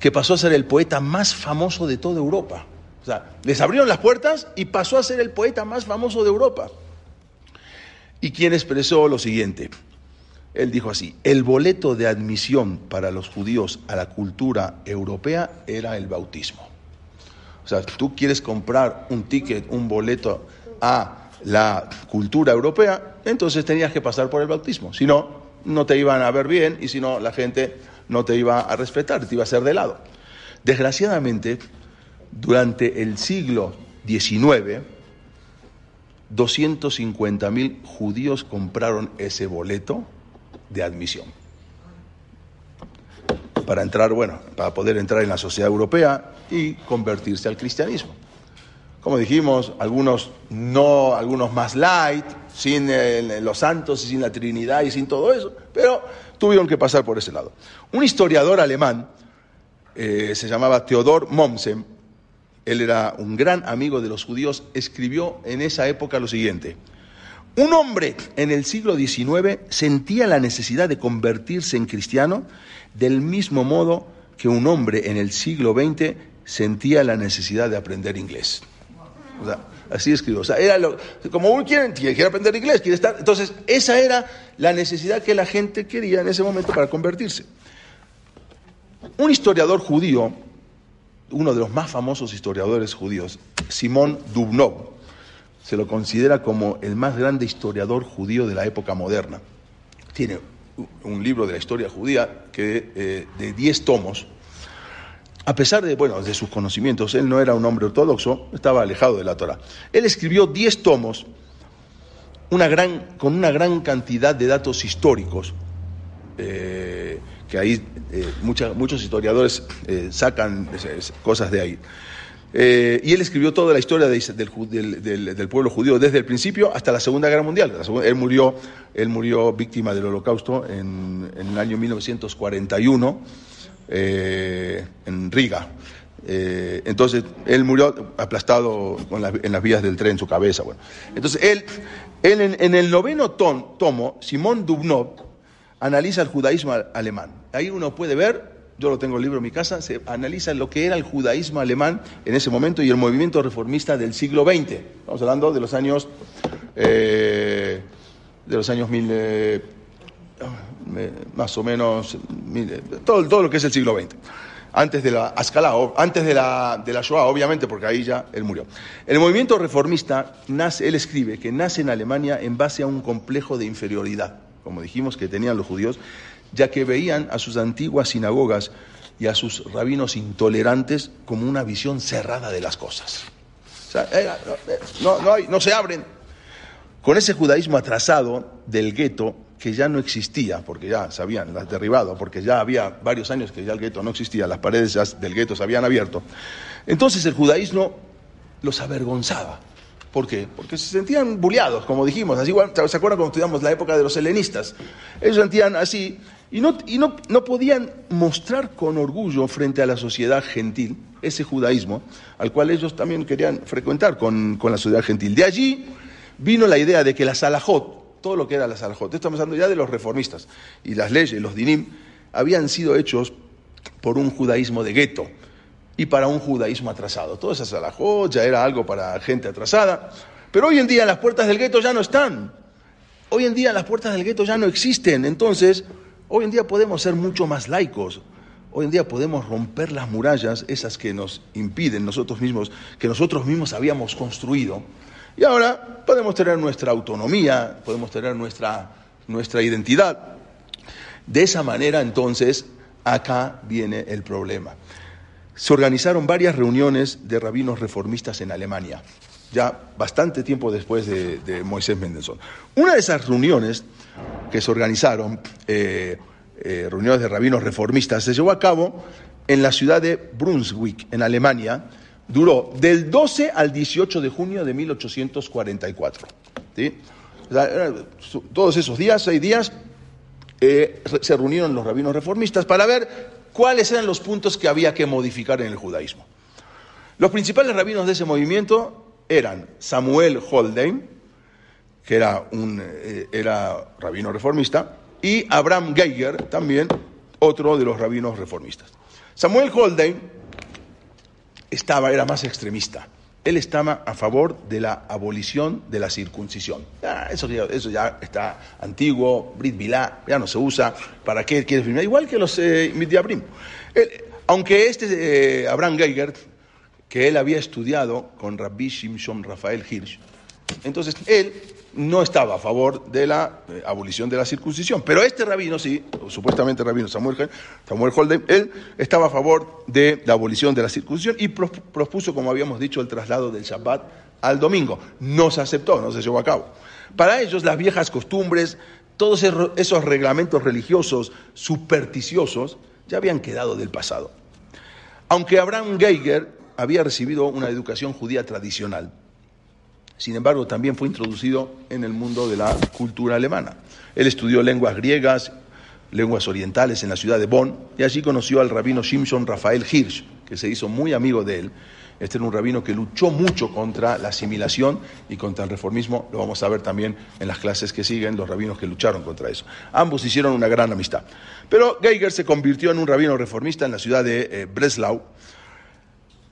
que pasó a ser el poeta más famoso de toda Europa. O sea, les abrieron las puertas y pasó a ser el poeta más famoso de Europa. Y quien expresó lo siguiente. Él dijo así, el boleto de admisión para los judíos a la cultura europea era el bautismo. O sea, tú quieres comprar un ticket, un boleto a la cultura europea, entonces tenías que pasar por el bautismo. Si no, no te iban a ver bien y si no, la gente no te iba a respetar, te iba a hacer de lado. Desgraciadamente, durante el siglo XIX, 250.000 judíos compraron ese boleto de admisión para entrar, bueno, para poder entrar en la sociedad europea y convertirse al cristianismo. Como dijimos, algunos no, algunos más light, sin los santos y sin la Trinidad y sin todo eso, pero tuvieron que pasar por ese lado. Un historiador alemán eh, se llamaba Theodor Mommsen, él era un gran amigo de los judíos, escribió en esa época lo siguiente. Un hombre en el siglo XIX sentía la necesidad de convertirse en cristiano del mismo modo que un hombre en el siglo XX sentía la necesidad de aprender inglés. O sea, así escribo. O sea, era lo, como uno quiere, quiere aprender inglés, quiere estar. Entonces, esa era la necesidad que la gente quería en ese momento para convertirse. Un historiador judío, uno de los más famosos historiadores judíos, Simón Dubnov, se lo considera como el más grande historiador judío de la época moderna. Tiene un libro de la historia judía que, eh, de 10 tomos. A pesar de, bueno, de sus conocimientos, él no era un hombre ortodoxo, estaba alejado de la Torah. Él escribió 10 tomos una gran, con una gran cantidad de datos históricos, eh, que ahí eh, muchos historiadores sacan cosas de ahí. y él escribió toda la historia del, pueblo judío desde el principio hasta la Segunda Guerra Mundial. Él murió él murió víctima del holocausto en, el año 1941 eh, en Riga. Eh, entonces, él murió aplastado en las vías del tren en su cabeza. Bueno. Entonces, él, en, el noveno tomo, Simón Dubnov analiza el judaísmo alemán. Ahí uno puede ver, yo lo tengo el libro en mi casa, se analiza lo que era el judaísmo alemán en ese momento y el movimiento reformista del siglo XX. Estamos hablando de los años... Eh, de los años mil, eh, más o menos, todo, todo lo que es el siglo XX. Antes de la Ascalá, antes de la, de la Shoah, obviamente, porque ahí ya él murió. El movimiento reformista, nace, él escribe que nace en Alemania en base a un complejo de inferioridad, como dijimos que tenían los judíos, ya que veían a sus antiguas sinagogas y a sus rabinos intolerantes como una visión cerrada de las cosas. O sea, no, se abren, con ese judaísmo atrasado del gueto que ya no existía, porque ya se habían derribado, porque ya había varios años que ya el gueto no existía, las paredes del gueto se habían abierto. Entonces el judaísmo los avergonzaba. ¿Por qué? Porque se sentían bulleados, como dijimos. Así, ¿Se acuerdan cuando estudiamos la época de los helenistas? Ellos sentían así y no, podían mostrar con orgullo frente a la sociedad gentil ese judaísmo al cual ellos también querían frecuentar con, la sociedad gentil. De allí vino la idea de que la salahot, todo lo que era la salahot, estamos hablando ya de los reformistas, y las leyes, los dinim, habían sido hechos por un judaísmo de gueto y para un judaísmo atrasado. Toda esa salahot ya era algo para gente atrasada, pero hoy en día las puertas del gueto ya no están. Hoy en día las puertas del gueto ya no existen, entonces hoy en día podemos ser mucho más laicos. Hoy en día podemos romper las murallas, esas que nos impiden nosotros mismos, que nosotros mismos habíamos construido, y ahora podemos tener nuestra autonomía, podemos tener nuestra, nuestra identidad. De esa manera, entonces, acá viene el problema. Se organizaron varias reuniones de rabinos reformistas en Alemania, ya bastante tiempo después de, Moisés Mendelssohn. Una de esas reuniones que se organizaron, eh, eh, reuniones de rabinos reformistas, se llevó a cabo en la ciudad de Brunswick, en Alemania, duró del 12 al 18 de junio de 1844. Todos esos días, seis días, eh, se reunieron los rabinos reformistas para ver cuáles eran los puntos que había que modificar en el judaísmo. Los principales rabinos de ese movimiento eran Samuel Holdein, que era un eh, era rabino reformista, y Abraham Geiger, también otro de los rabinos reformistas. Samuel Holdein estaba, era más extremista. Él estaba a favor de la abolición de la circuncisión. eso, ya, eso, ya, está antiguo, Brit Milá, ya no se usa. ¿Para qué quiere firmar? Igual que los eh, aunque este eh, Abraham Geiger, que él había estudiado con Rabbi Shimshon Rafael Hirsch, entonces él no estaba a favor de la eh, abolición de la circuncisión. Pero este rabino, sí, supuestamente rabino Samuel, Samuel Holden, él estaba a favor de la abolición de la circuncisión y propuso, como habíamos dicho, el traslado del Shabbat al domingo. No se aceptó, no se llevó a cabo. Para ellos, las viejas costumbres, todos esos reglamentos religiosos supersticiosos, ya habían quedado del pasado. Aunque Abraham Geiger había recibido una educación judía tradicional, sin embargo, también fue introducido en el mundo de la cultura alemana. Él estudió lenguas griegas, lenguas orientales en la ciudad de Bonn y allí conoció al rabino Shimshon Rafael Hirsch, que se hizo muy amigo de él. Este era un rabino que luchó mucho contra la asimilación y contra el reformismo. Lo vamos a ver también en las clases que siguen, los rabinos que lucharon contra eso. Ambos hicieron una gran amistad. Pero Geiger se convirtió en un rabino reformista en la ciudad de eh, Breslau.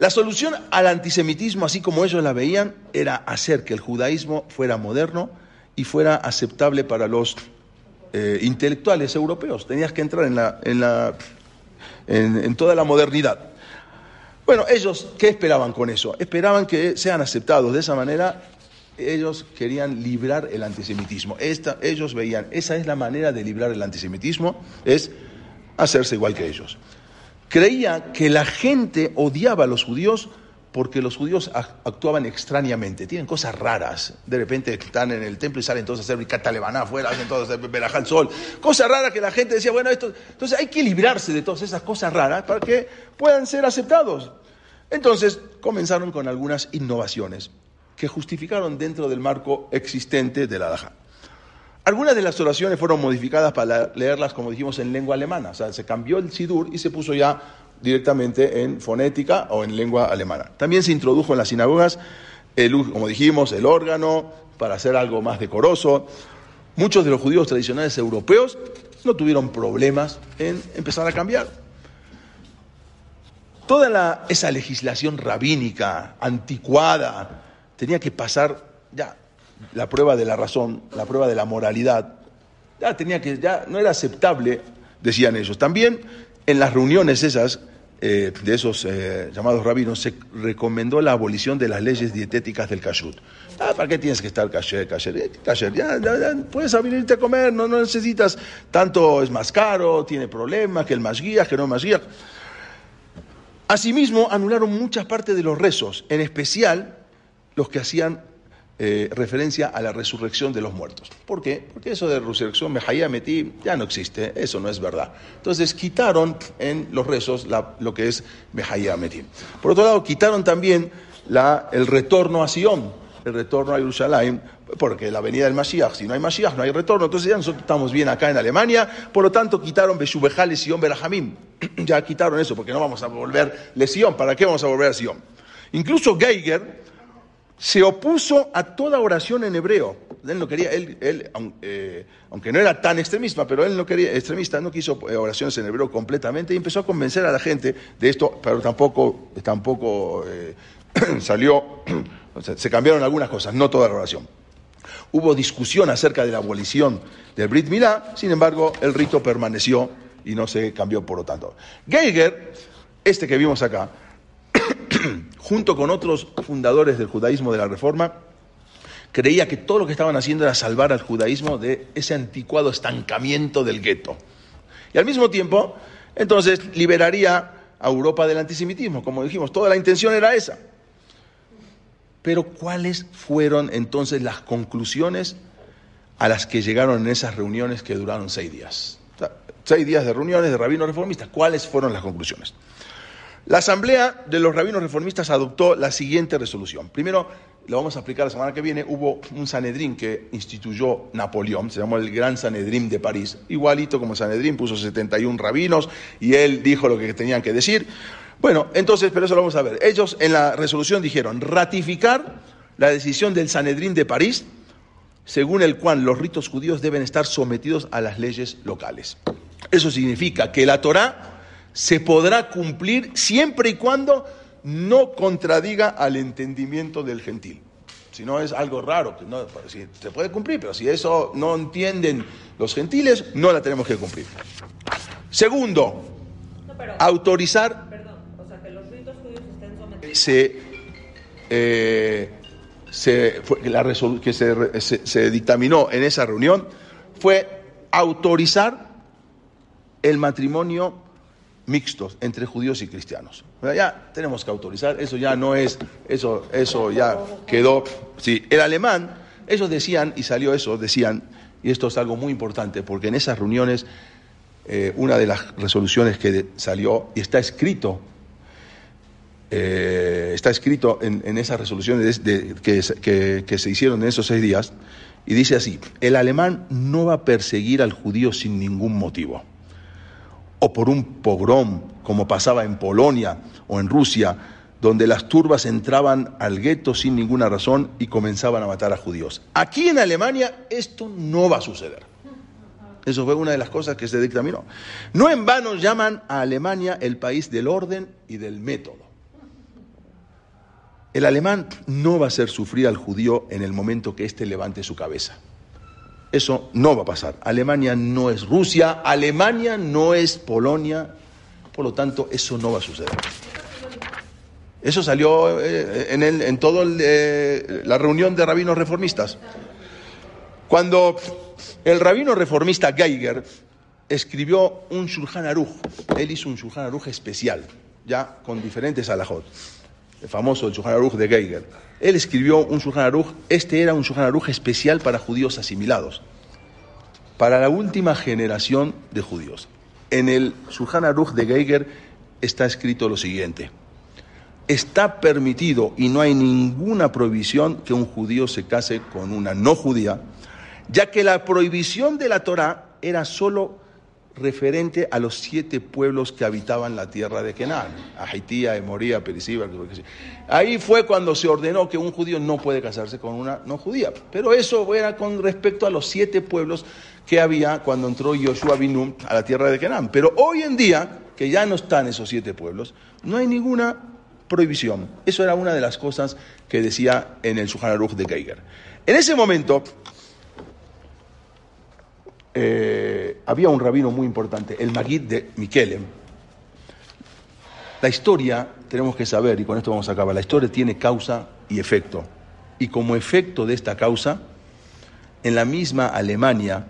La solución al antisemitismo, así como ellos la veían, era hacer que el judaísmo fuera moderno y fuera aceptable para los eh, intelectuales europeos. Tenías que entrar en, la, en, toda la modernidad. Bueno, ellos, ¿qué esperaban con eso? Esperaban que sean aceptados de esa manera. Ellos querían librar el antisemitismo. Esta, ellos veían, esa es la manera de librar el antisemitismo, es hacerse igual que ellos. Creía que la gente odiaba a los judíos porque los judíos actuaban extrañamente, tienen cosas raras. De repente están en el templo y salen todos a hacer Catalebaná afuera, hacen todos a ver al sol. Cosas raras que la gente decía, bueno, esto. Entonces hay que librarse de todas esas cosas raras para que puedan ser aceptados. Entonces comenzaron con algunas innovaciones que justificaron dentro del marco existente de la Daja. Algunas de las oraciones fueron modificadas para leerlas, como dijimos, en lengua alemana. O sea, se cambió el Sidur y se puso ya directamente en fonética o en lengua alemana. También se introdujo en las sinagogas, el, como dijimos, el órgano para hacer algo más decoroso. Muchos de los judíos tradicionales europeos no tuvieron problemas en empezar a cambiar. Toda esa legislación rabínica, anticuada, tenía que pasar ya la prueba de la razón, la prueba de la moralidad. Ya tenía que, ya no era aceptable, decían ellos. También en las reuniones esas eh, de esos eh, llamados rabinos se recomendó la abolición de las leyes dietéticas del kashrut. Ah, ¿Para qué tienes que estar kasher, kasher? Eh, ya, puedes abrirte a comer, no, no, necesitas tanto, es más caro, tiene problemas, que el más guía, que no más guía. Asimismo, anularon muchas partes de los rezos, en especial los que hacían eh, referencia a la resurrección de los muertos. ¿Por qué? Porque eso de resurrección, Mejaya Metí, ya no existe, eso no es verdad. Entonces quitaron en los rezos lo que es Mejaya Metí. Por otro lado, quitaron también el retorno a Sion, el retorno a Jerusalén, porque la venida del Mashiach, si no hay Mashiach, no hay retorno. Entonces ya nosotros estamos bien acá en Alemania, por lo tanto quitaron Beshubejal y Sion ya quitaron eso, porque no vamos a volver a Sion. ¿Para qué vamos a volver a Sion? Incluso Geiger, se opuso a toda oración en hebreo. Él no quería, él, eh, aunque no era tan extremista, pero él no quería, extremista, no quiso eh, oraciones en hebreo completamente y empezó a convencer a la gente de esto, pero tampoco, tampoco eh, salió, se cambiaron algunas cosas, no toda la oración. Hubo discusión acerca de la abolición del Brit Milá, sin embargo, el rito permaneció y no se cambió por lo tanto. Geiger, este que vimos acá, junto con otros fundadores del judaísmo de la Reforma, creía que todo lo que estaban haciendo era salvar al judaísmo de ese anticuado estancamiento del gueto. Y al mismo tiempo, entonces liberaría a Europa del antisemitismo. Como dijimos, toda la intención era esa. Pero ¿cuáles fueron entonces las conclusiones a las que llegaron en esas reuniones que duraron seis días? seis días de reuniones de rabinos reformistas. ¿Cuáles fueron las conclusiones? La Asamblea de los Rabinos Reformistas adoptó la siguiente resolución. Primero, lo vamos a explicar la semana que viene, hubo un Sanedrín que instituyó Napoleón, se llamó el Gran Sanedrín de París, igualito como Sanedrín, puso 71 rabinos y él dijo lo que tenían que decir. Bueno, entonces, pero eso lo vamos a ver. Ellos en la resolución dijeron ratificar la decisión del Sanedrín de París, según el cual los ritos judíos deben estar sometidos a las leyes locales. Eso significa que la Torá se podrá cumplir siempre y cuando no contradiga al entendimiento del gentil. Si no es algo raro, se puede cumplir, pero si eso no entienden los gentiles, no la tenemos que cumplir. Segundo, autorizar perdón, o sea, que los ritos judíos estén sometidos. Se, eh, que se dictaminó en esa reunión fue autorizar el matrimonio mixtos entre judíos y cristianos. ya tenemos que autorizar, eso ya no es, eso, eso ya quedó. Sí, el alemán, ellos decían, y salió eso, decían, y esto es algo muy importante, porque en esas reuniones, eh, una de las resoluciones que salió, y está escrito, eh, está escrito en, esas resoluciones que, que se hicieron en esos seis días, Y dice así, el alemán no va a perseguir al judío sin ningún motivo, o por un pogrom, como pasaba en Polonia o en Rusia, donde las turbas entraban al gueto sin ninguna razón y comenzaban a matar a judíos. Aquí en Alemania esto no va a suceder. Eso fue una de las cosas que se dictaminó. No en vano llaman a Alemania el país del orden y del método. El alemán no va a hacer sufrir al judío en el momento que éste levante su cabeza. Eso no va a pasar. Alemania no es Rusia, Alemania no es Polonia, por lo tanto eso no va a suceder. Eso salió eh, en, el, en toda eh, la reunión de rabinos reformistas. Cuando el rabino reformista Geiger escribió un Shulchan Aruch, él hizo un Shulchan Aruch especial, ya con diferentes alajot el famoso Shulchan Aruch de Geiger. Él escribió un Shulchan Aruch, este era un Shulchan Aruch especial para judíos asimilados, para la última generación de judíos. En el Shulchan Aruch de Geiger está escrito lo siguiente: Está permitido y no hay ninguna prohibición que un judío se case con una no judía, ya que la prohibición de la Torah era solo referente a los siete pueblos que habitaban la tierra de Kenan, a Haití, a Emoría, a. Ahí fue cuando se ordenó que un judío no puede casarse con una no judía. Pero eso era con respecto a los siete pueblos que había cuando entró Yoshua Binum a la tierra de Kenan. Pero hoy en día, que ya no están esos siete pueblos, no hay ninguna prohibición. Eso era una de las cosas que decía en el Shulchan de Geiger. En ese momento, eh, había un rabino muy importante, el Magid de Mikelem. La historia, tenemos que saber, y con esto vamos a acabar, la historia tiene causa y efecto. Y como efecto de esta causa, en la misma Alemania,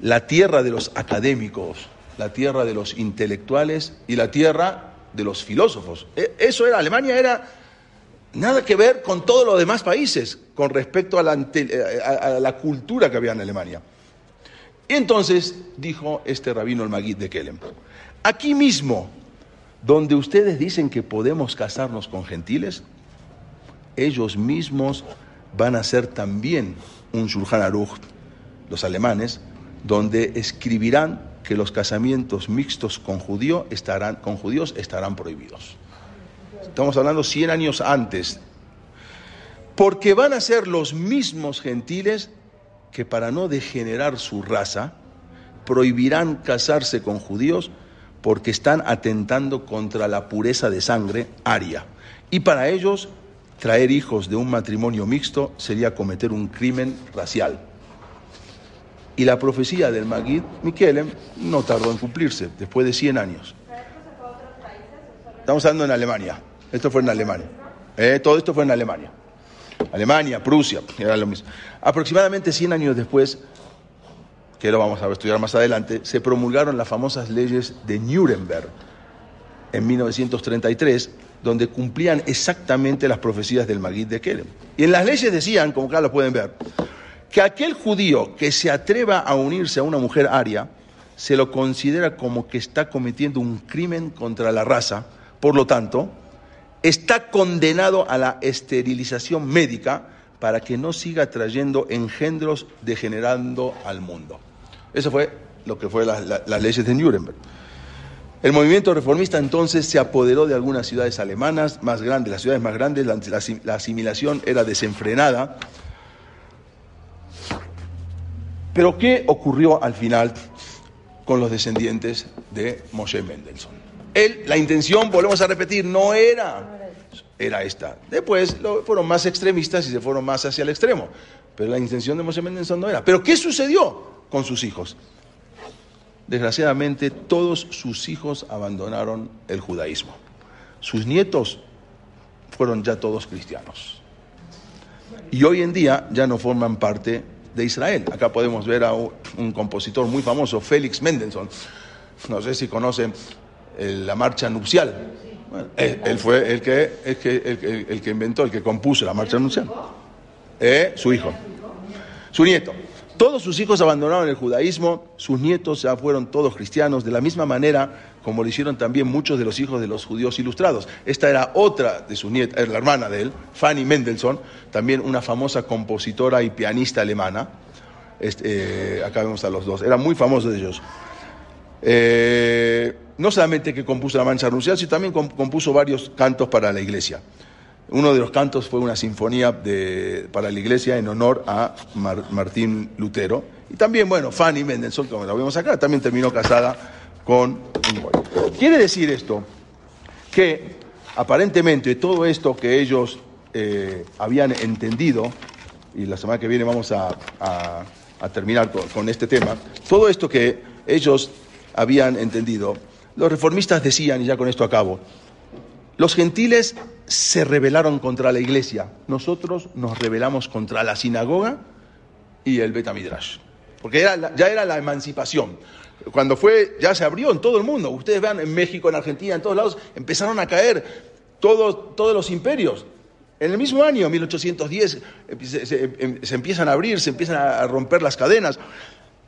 la tierra de los académicos, la tierra de los intelectuales y la tierra de los filósofos. E, eso era, Alemania era nada que ver con todos los demás países con respecto a la, a la cultura que había en Alemania. Entonces dijo este rabino el Magid de Kelem, aquí mismo, donde ustedes dicen que podemos casarnos con gentiles, ellos mismos van a hacer también un Shulchan Aruch, los alemanes, donde escribirán que los casamientos mixtos con, judío estarán, con judíos estarán prohibidos. Estamos hablando 100 años antes. Porque van a ser los mismos gentiles que para no degenerar su raza, prohibirán casarse con judíos porque están atentando contra la pureza de sangre aria. Y para ellos, traer hijos de un matrimonio mixto sería cometer un crimen racial. Y la profecía del Magid Mikelem no tardó en cumplirse, después de 100 años. Estamos hablando en Alemania. Esto fue en Alemania. Eh, todo esto fue en Alemania. Alemania, Prusia, era lo mismo. Aproximadamente 100 años después, que lo vamos a estudiar más adelante, se promulgaron las famosas leyes de Nuremberg en 1933, donde cumplían exactamente las profecías del Magid de Kerem. Y en las leyes decían, como acá lo pueden ver, que aquel judío que se atreva a unirse a una mujer aria, se lo considera como que está cometiendo un crimen contra la raza, por lo tanto, está condenado a la esterilización médica para que no siga trayendo engendros degenerando al mundo. Eso fue lo que fue las leyes de Nuremberg. El movimiento reformista entonces se apoderó de algunas ciudades alemanas más grandes, las ciudades más grandes, la, asimilación era desenfrenada. Pero ¿qué ocurrió al final con los descendientes de Moshe Mendelssohn? Él, la intención, volvemos a repetir, no era, era esta. Después fueron más extremistas y se fueron más hacia el extremo. Pero la intención de Moshe Mendelssohn no era. Pero ¿qué sucedió con sus hijos? Desgraciadamente, todos sus hijos abandonaron el judaísmo. Sus nietos fueron ya todos cristianos. Y hoy en día ya no forman parte de Israel. Acá podemos ver a un compositor muy famoso, Félix Mendelssohn. No sé si conocen la marcha nupcial. él, fue el que, el que, el, que inventó, el que compuso la marcha nupcial. Eh, su hijo, su nieto. Todos sus hijos abandonaron el judaísmo, sus nietos ya fueron todos cristianos, de la misma manera como lo hicieron también muchos de los hijos de los judíos ilustrados. Esta era otra de sus nietas, la hermana de él, Fanny Mendelssohn, también una famosa compositora y pianista alemana, este, eh, acá vemos a los dos, eran muy famosos ellos. Eh, no solamente que compuso la mancha anunciada, sino también compuso varios cantos para la iglesia. Uno de los cantos fue una sinfonía para la iglesia en honor a Martín Lutero. Y también, bueno, Fanny Mendelssohn, como la vemos acá, también terminó casada con un güey. Quiere decir esto que aparentemente todo esto que ellos eh, habían entendido, y la semana que viene vamos a, terminar con este tema, todo esto que ellos habían entendido, los reformistas decían, y ya con esto acabo, los gentiles se rebelaron contra la iglesia, nosotros nos rebelamos contra la sinagoga y el Betamidrash. Porque ya era la emancipación. Cuando fue, ya se abrió en todo el mundo. Ustedes vean en México, en Argentina, en todos lados, empezaron a caer todos, todos los imperios. En el mismo año, 1810, se, se, empiezan a abrir, se empiezan a romper las cadenas.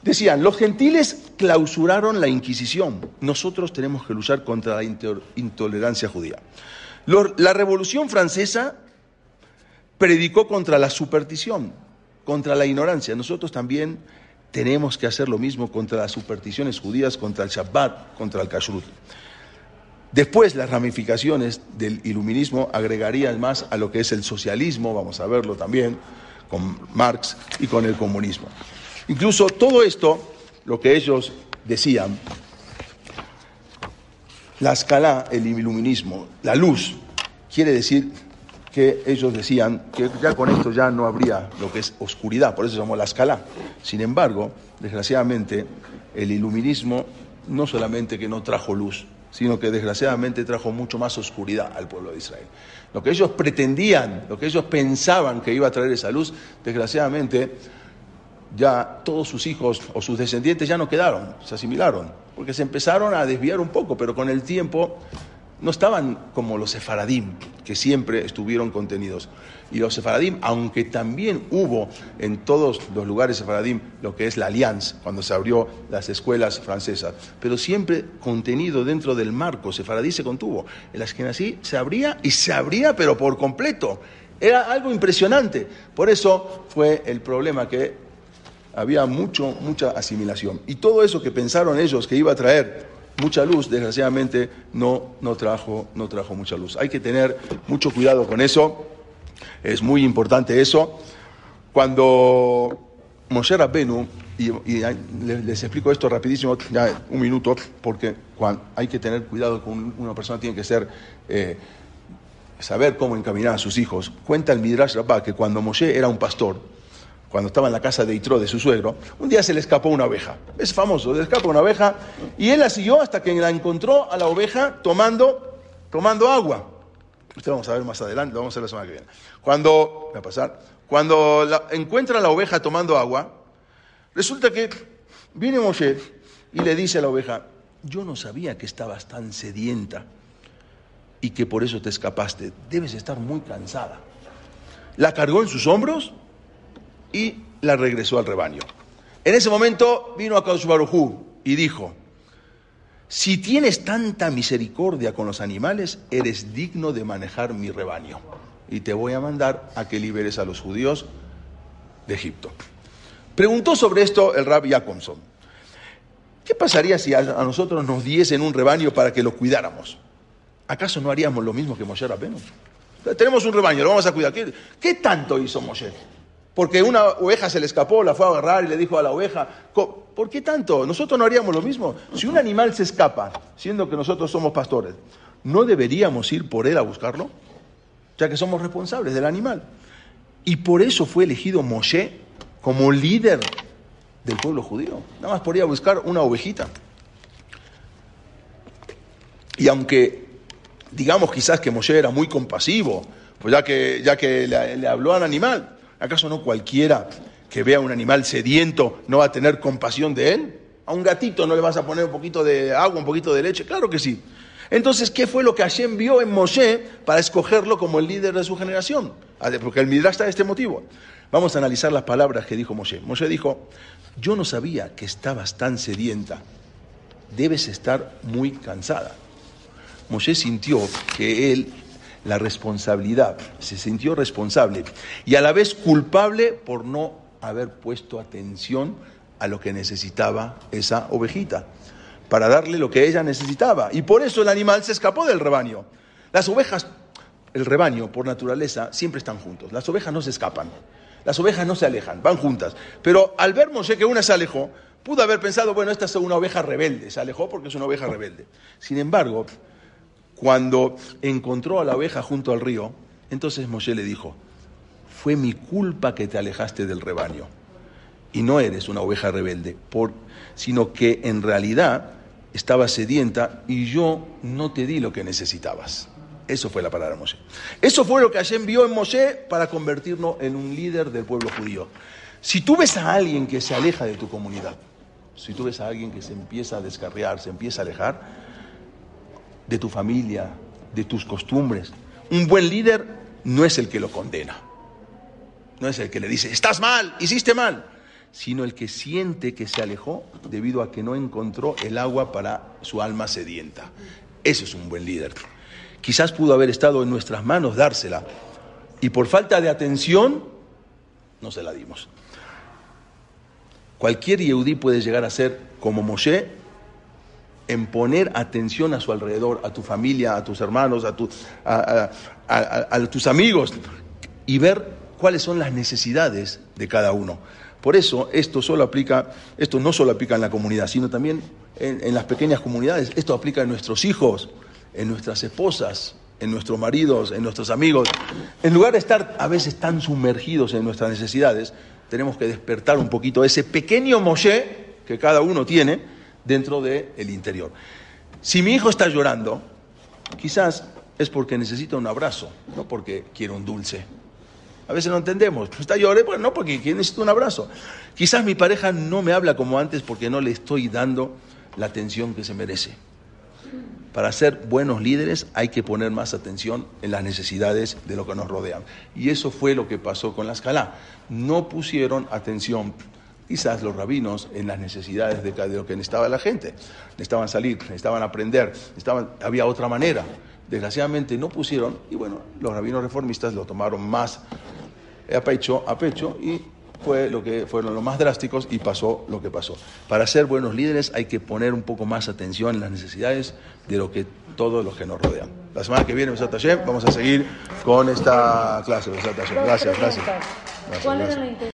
Decían, los gentiles clausuraron la Inquisición. Nosotros tenemos que luchar contra la intolerancia judía. La Revolución Francesa predicó contra la superstición, contra la ignorancia. Nosotros también tenemos que hacer lo mismo contra las supersticiones judías, contra el Shabbat, contra el Kashrut. Después las ramificaciones del iluminismo agregarían más a lo que es el socialismo, vamos a verlo también, con Marx y con el comunismo. Incluso todo esto, lo que ellos decían, la escala, el iluminismo, la luz, quiere decir que ellos decían que ya con esto ya no habría lo que es oscuridad, por eso se llamó la escala. Sin embargo, desgraciadamente, el iluminismo no solamente que no trajo luz, sino que desgraciadamente trajo mucho más oscuridad al pueblo de Israel. Lo que ellos pretendían, lo que ellos pensaban que iba a traer esa luz, desgraciadamente ya todos sus hijos o sus descendientes ya no quedaron, se asimilaron, porque se empezaron a desviar un poco, pero con el tiempo no estaban como los sefaradim, que siempre estuvieron contenidos. Y los sefaradim, aunque también hubo en todos los lugares sefaradim lo que es la alianza, cuando se abrió las escuelas francesas, pero siempre contenido dentro del marco sefaradí se contuvo. El Ashkenazí se abría y se abría, pero por completo. Era algo impresionante. Por eso fue el problema que había mucho, mucha asimilación. Y todo eso que pensaron ellos que iba a traer mucha luz, desgraciadamente no, no, trajo, no trajo mucha luz. Hay que tener mucho cuidado con eso, es muy importante eso. Cuando Moshe Rabbenu, y, les, explico esto rapidísimo, ya un minuto, porque hay que tener cuidado con una persona, tiene que ser... Eh, saber cómo encaminar a sus hijos. Cuenta el Midrash Rabbah que cuando Moshe era un pastor, cuando estaba en la casa de Itro, de su suegro, un día se le escapó una oveja. Es famoso, le escapó una oveja y él la siguió hasta que la encontró a la oveja tomando, tomando agua. Esto vamos a ver más adelante, lo vamos a ver la semana que viene. Cuando, va a pasar, cuando encuentra a la oveja tomando agua, resulta que viene Moshe y le dice a la oveja, yo no sabía que estabas tan sedienta y que por eso te escapaste. Debes estar muy cansada. La cargó en sus hombros y la regresó al rebaño. En ese momento vino a Kaush y dijo, si tienes tanta misericordia con los animales, eres digno de manejar mi rebaño. Y te voy a mandar a que liberes a los judíos de Egipto. Preguntó sobre esto el rabbi Jacobson. ¿Qué pasaría si a nosotros nos diesen un rebaño para que lo cuidáramos? ¿Acaso no haríamos lo mismo que Moshe Rabbeinu? Tenemos un rebaño, lo vamos a cuidar. ¿Qué, qué tanto hizo Moshe? Porque una oveja se le escapó, la fue a agarrar y le dijo a la oveja, ¿por qué tanto? Nosotros no haríamos lo mismo. Si un animal se escapa, siendo que nosotros somos pastores, ¿no deberíamos ir por él a buscarlo? Ya que somos responsables del animal. Y por eso fue elegido Moshe como líder del pueblo judío. Nada más por ir a buscar una ovejita. Y aunque digamos quizás que Moshe era muy compasivo, pues ya que, ya que le, le habló al animal, ¿Acaso no cualquiera que vea un animal sediento no va a tener compasión de él? ¿A un gatito no le vas a poner un poquito de agua, un poquito de leche? Claro que sí. Entonces, ¿qué fue lo que Hashem vio en Moshe para escogerlo como el líder de su generación? Ah, porque el Midrash está de este motivo. Vamos a analizar las palabras que dijo Moshe. Moshe dijo, yo no sabía que estabas tan sedienta, debes estar muy cansada. Moshe sintió que él la responsabilidad, se sintió responsable y a la vez culpable por no haber puesto atención a lo que necesitaba esa ovejita, para darle lo que ella necesitaba. Y por eso el animal se escapó del rebaño. Las ovejas, el rebaño, por naturaleza, siempre están juntos. Las ovejas no se escapan. Las ovejas no se alejan, van juntas. Pero al ver Moshe que una se alejó, pudo haber pensado, bueno, esta es una oveja rebelde. Se alejó porque es una oveja rebelde. Sin embargo, cuando encontró a la oveja junto al río, entonces Moshe le dijo, fue mi culpa que te alejaste del rebaño y no eres una oveja rebelde, sino que en realidad estabas sedienta y yo no te di lo que necesitabas. Eso fue la palabra de Moshe. Eso fue lo que Hashem envió en Moshe para convertirnos en un líder del pueblo judío. Si tú ves a alguien que se aleja de tu comunidad, si tú ves a alguien que se empieza a descarriar, se empieza a alejar de tu familia, de tus costumbres, un buen líder no es el que lo condena, no es el que le dice, estás mal, hiciste mal sino el que siente que se alejó debido a que no encontró el agua para su alma sedienta. Eso es un buen líder. Quizás pudo haber estado en nuestras manos dársela y por falta de atención no se la dimos. Cualquier Yehudí puede llegar a ser como Moshe en poner atención a su alrededor, a tu familia, a tus hermanos, a, tus amigos y ver cuáles son las necesidades de cada uno. Por eso esto solo aplica, esto no solo aplica en la comunidad, sino también en, las pequeñas comunidades. Esto aplica en nuestros hijos, en nuestras esposas, en nuestros maridos, en nuestros amigos. En lugar de estar a veces tan sumergidos en nuestras necesidades, tenemos que despertar un poquito ese pequeño Moshe que cada uno tiene dentro del interior. Si mi hijo está llorando, quizás es porque necesita un abrazo, no porque quiere un dulce. A veces no entendemos. Está llorando, bueno, no, porque necesito un abrazo. Quizás mi pareja no me habla como antes porque no le estoy dando la atención que se merece. Para ser buenos líderes hay que poner más atención en las necesidades de lo que nos rodean. Y eso fue lo que pasó con la escala. No pusieron atención, quizás los rabinos, en las necesidades de, de lo que necesitaba la gente. Necesitaban salir, necesitaban aprender, necesitaban, había otra manera. Desgraciadamente no pusieron, y bueno, los rabinos reformistas lo tomaron más a pecho, a pecho y fue lo que fueron los más drásticos y pasó lo que pasó. Para ser buenos líderes hay que poner un poco más atención en las necesidades de lo que todos los que nos rodean. La semana que viene, vamos a seguir con esta clase. Gracias, gracias. gracias, gracias.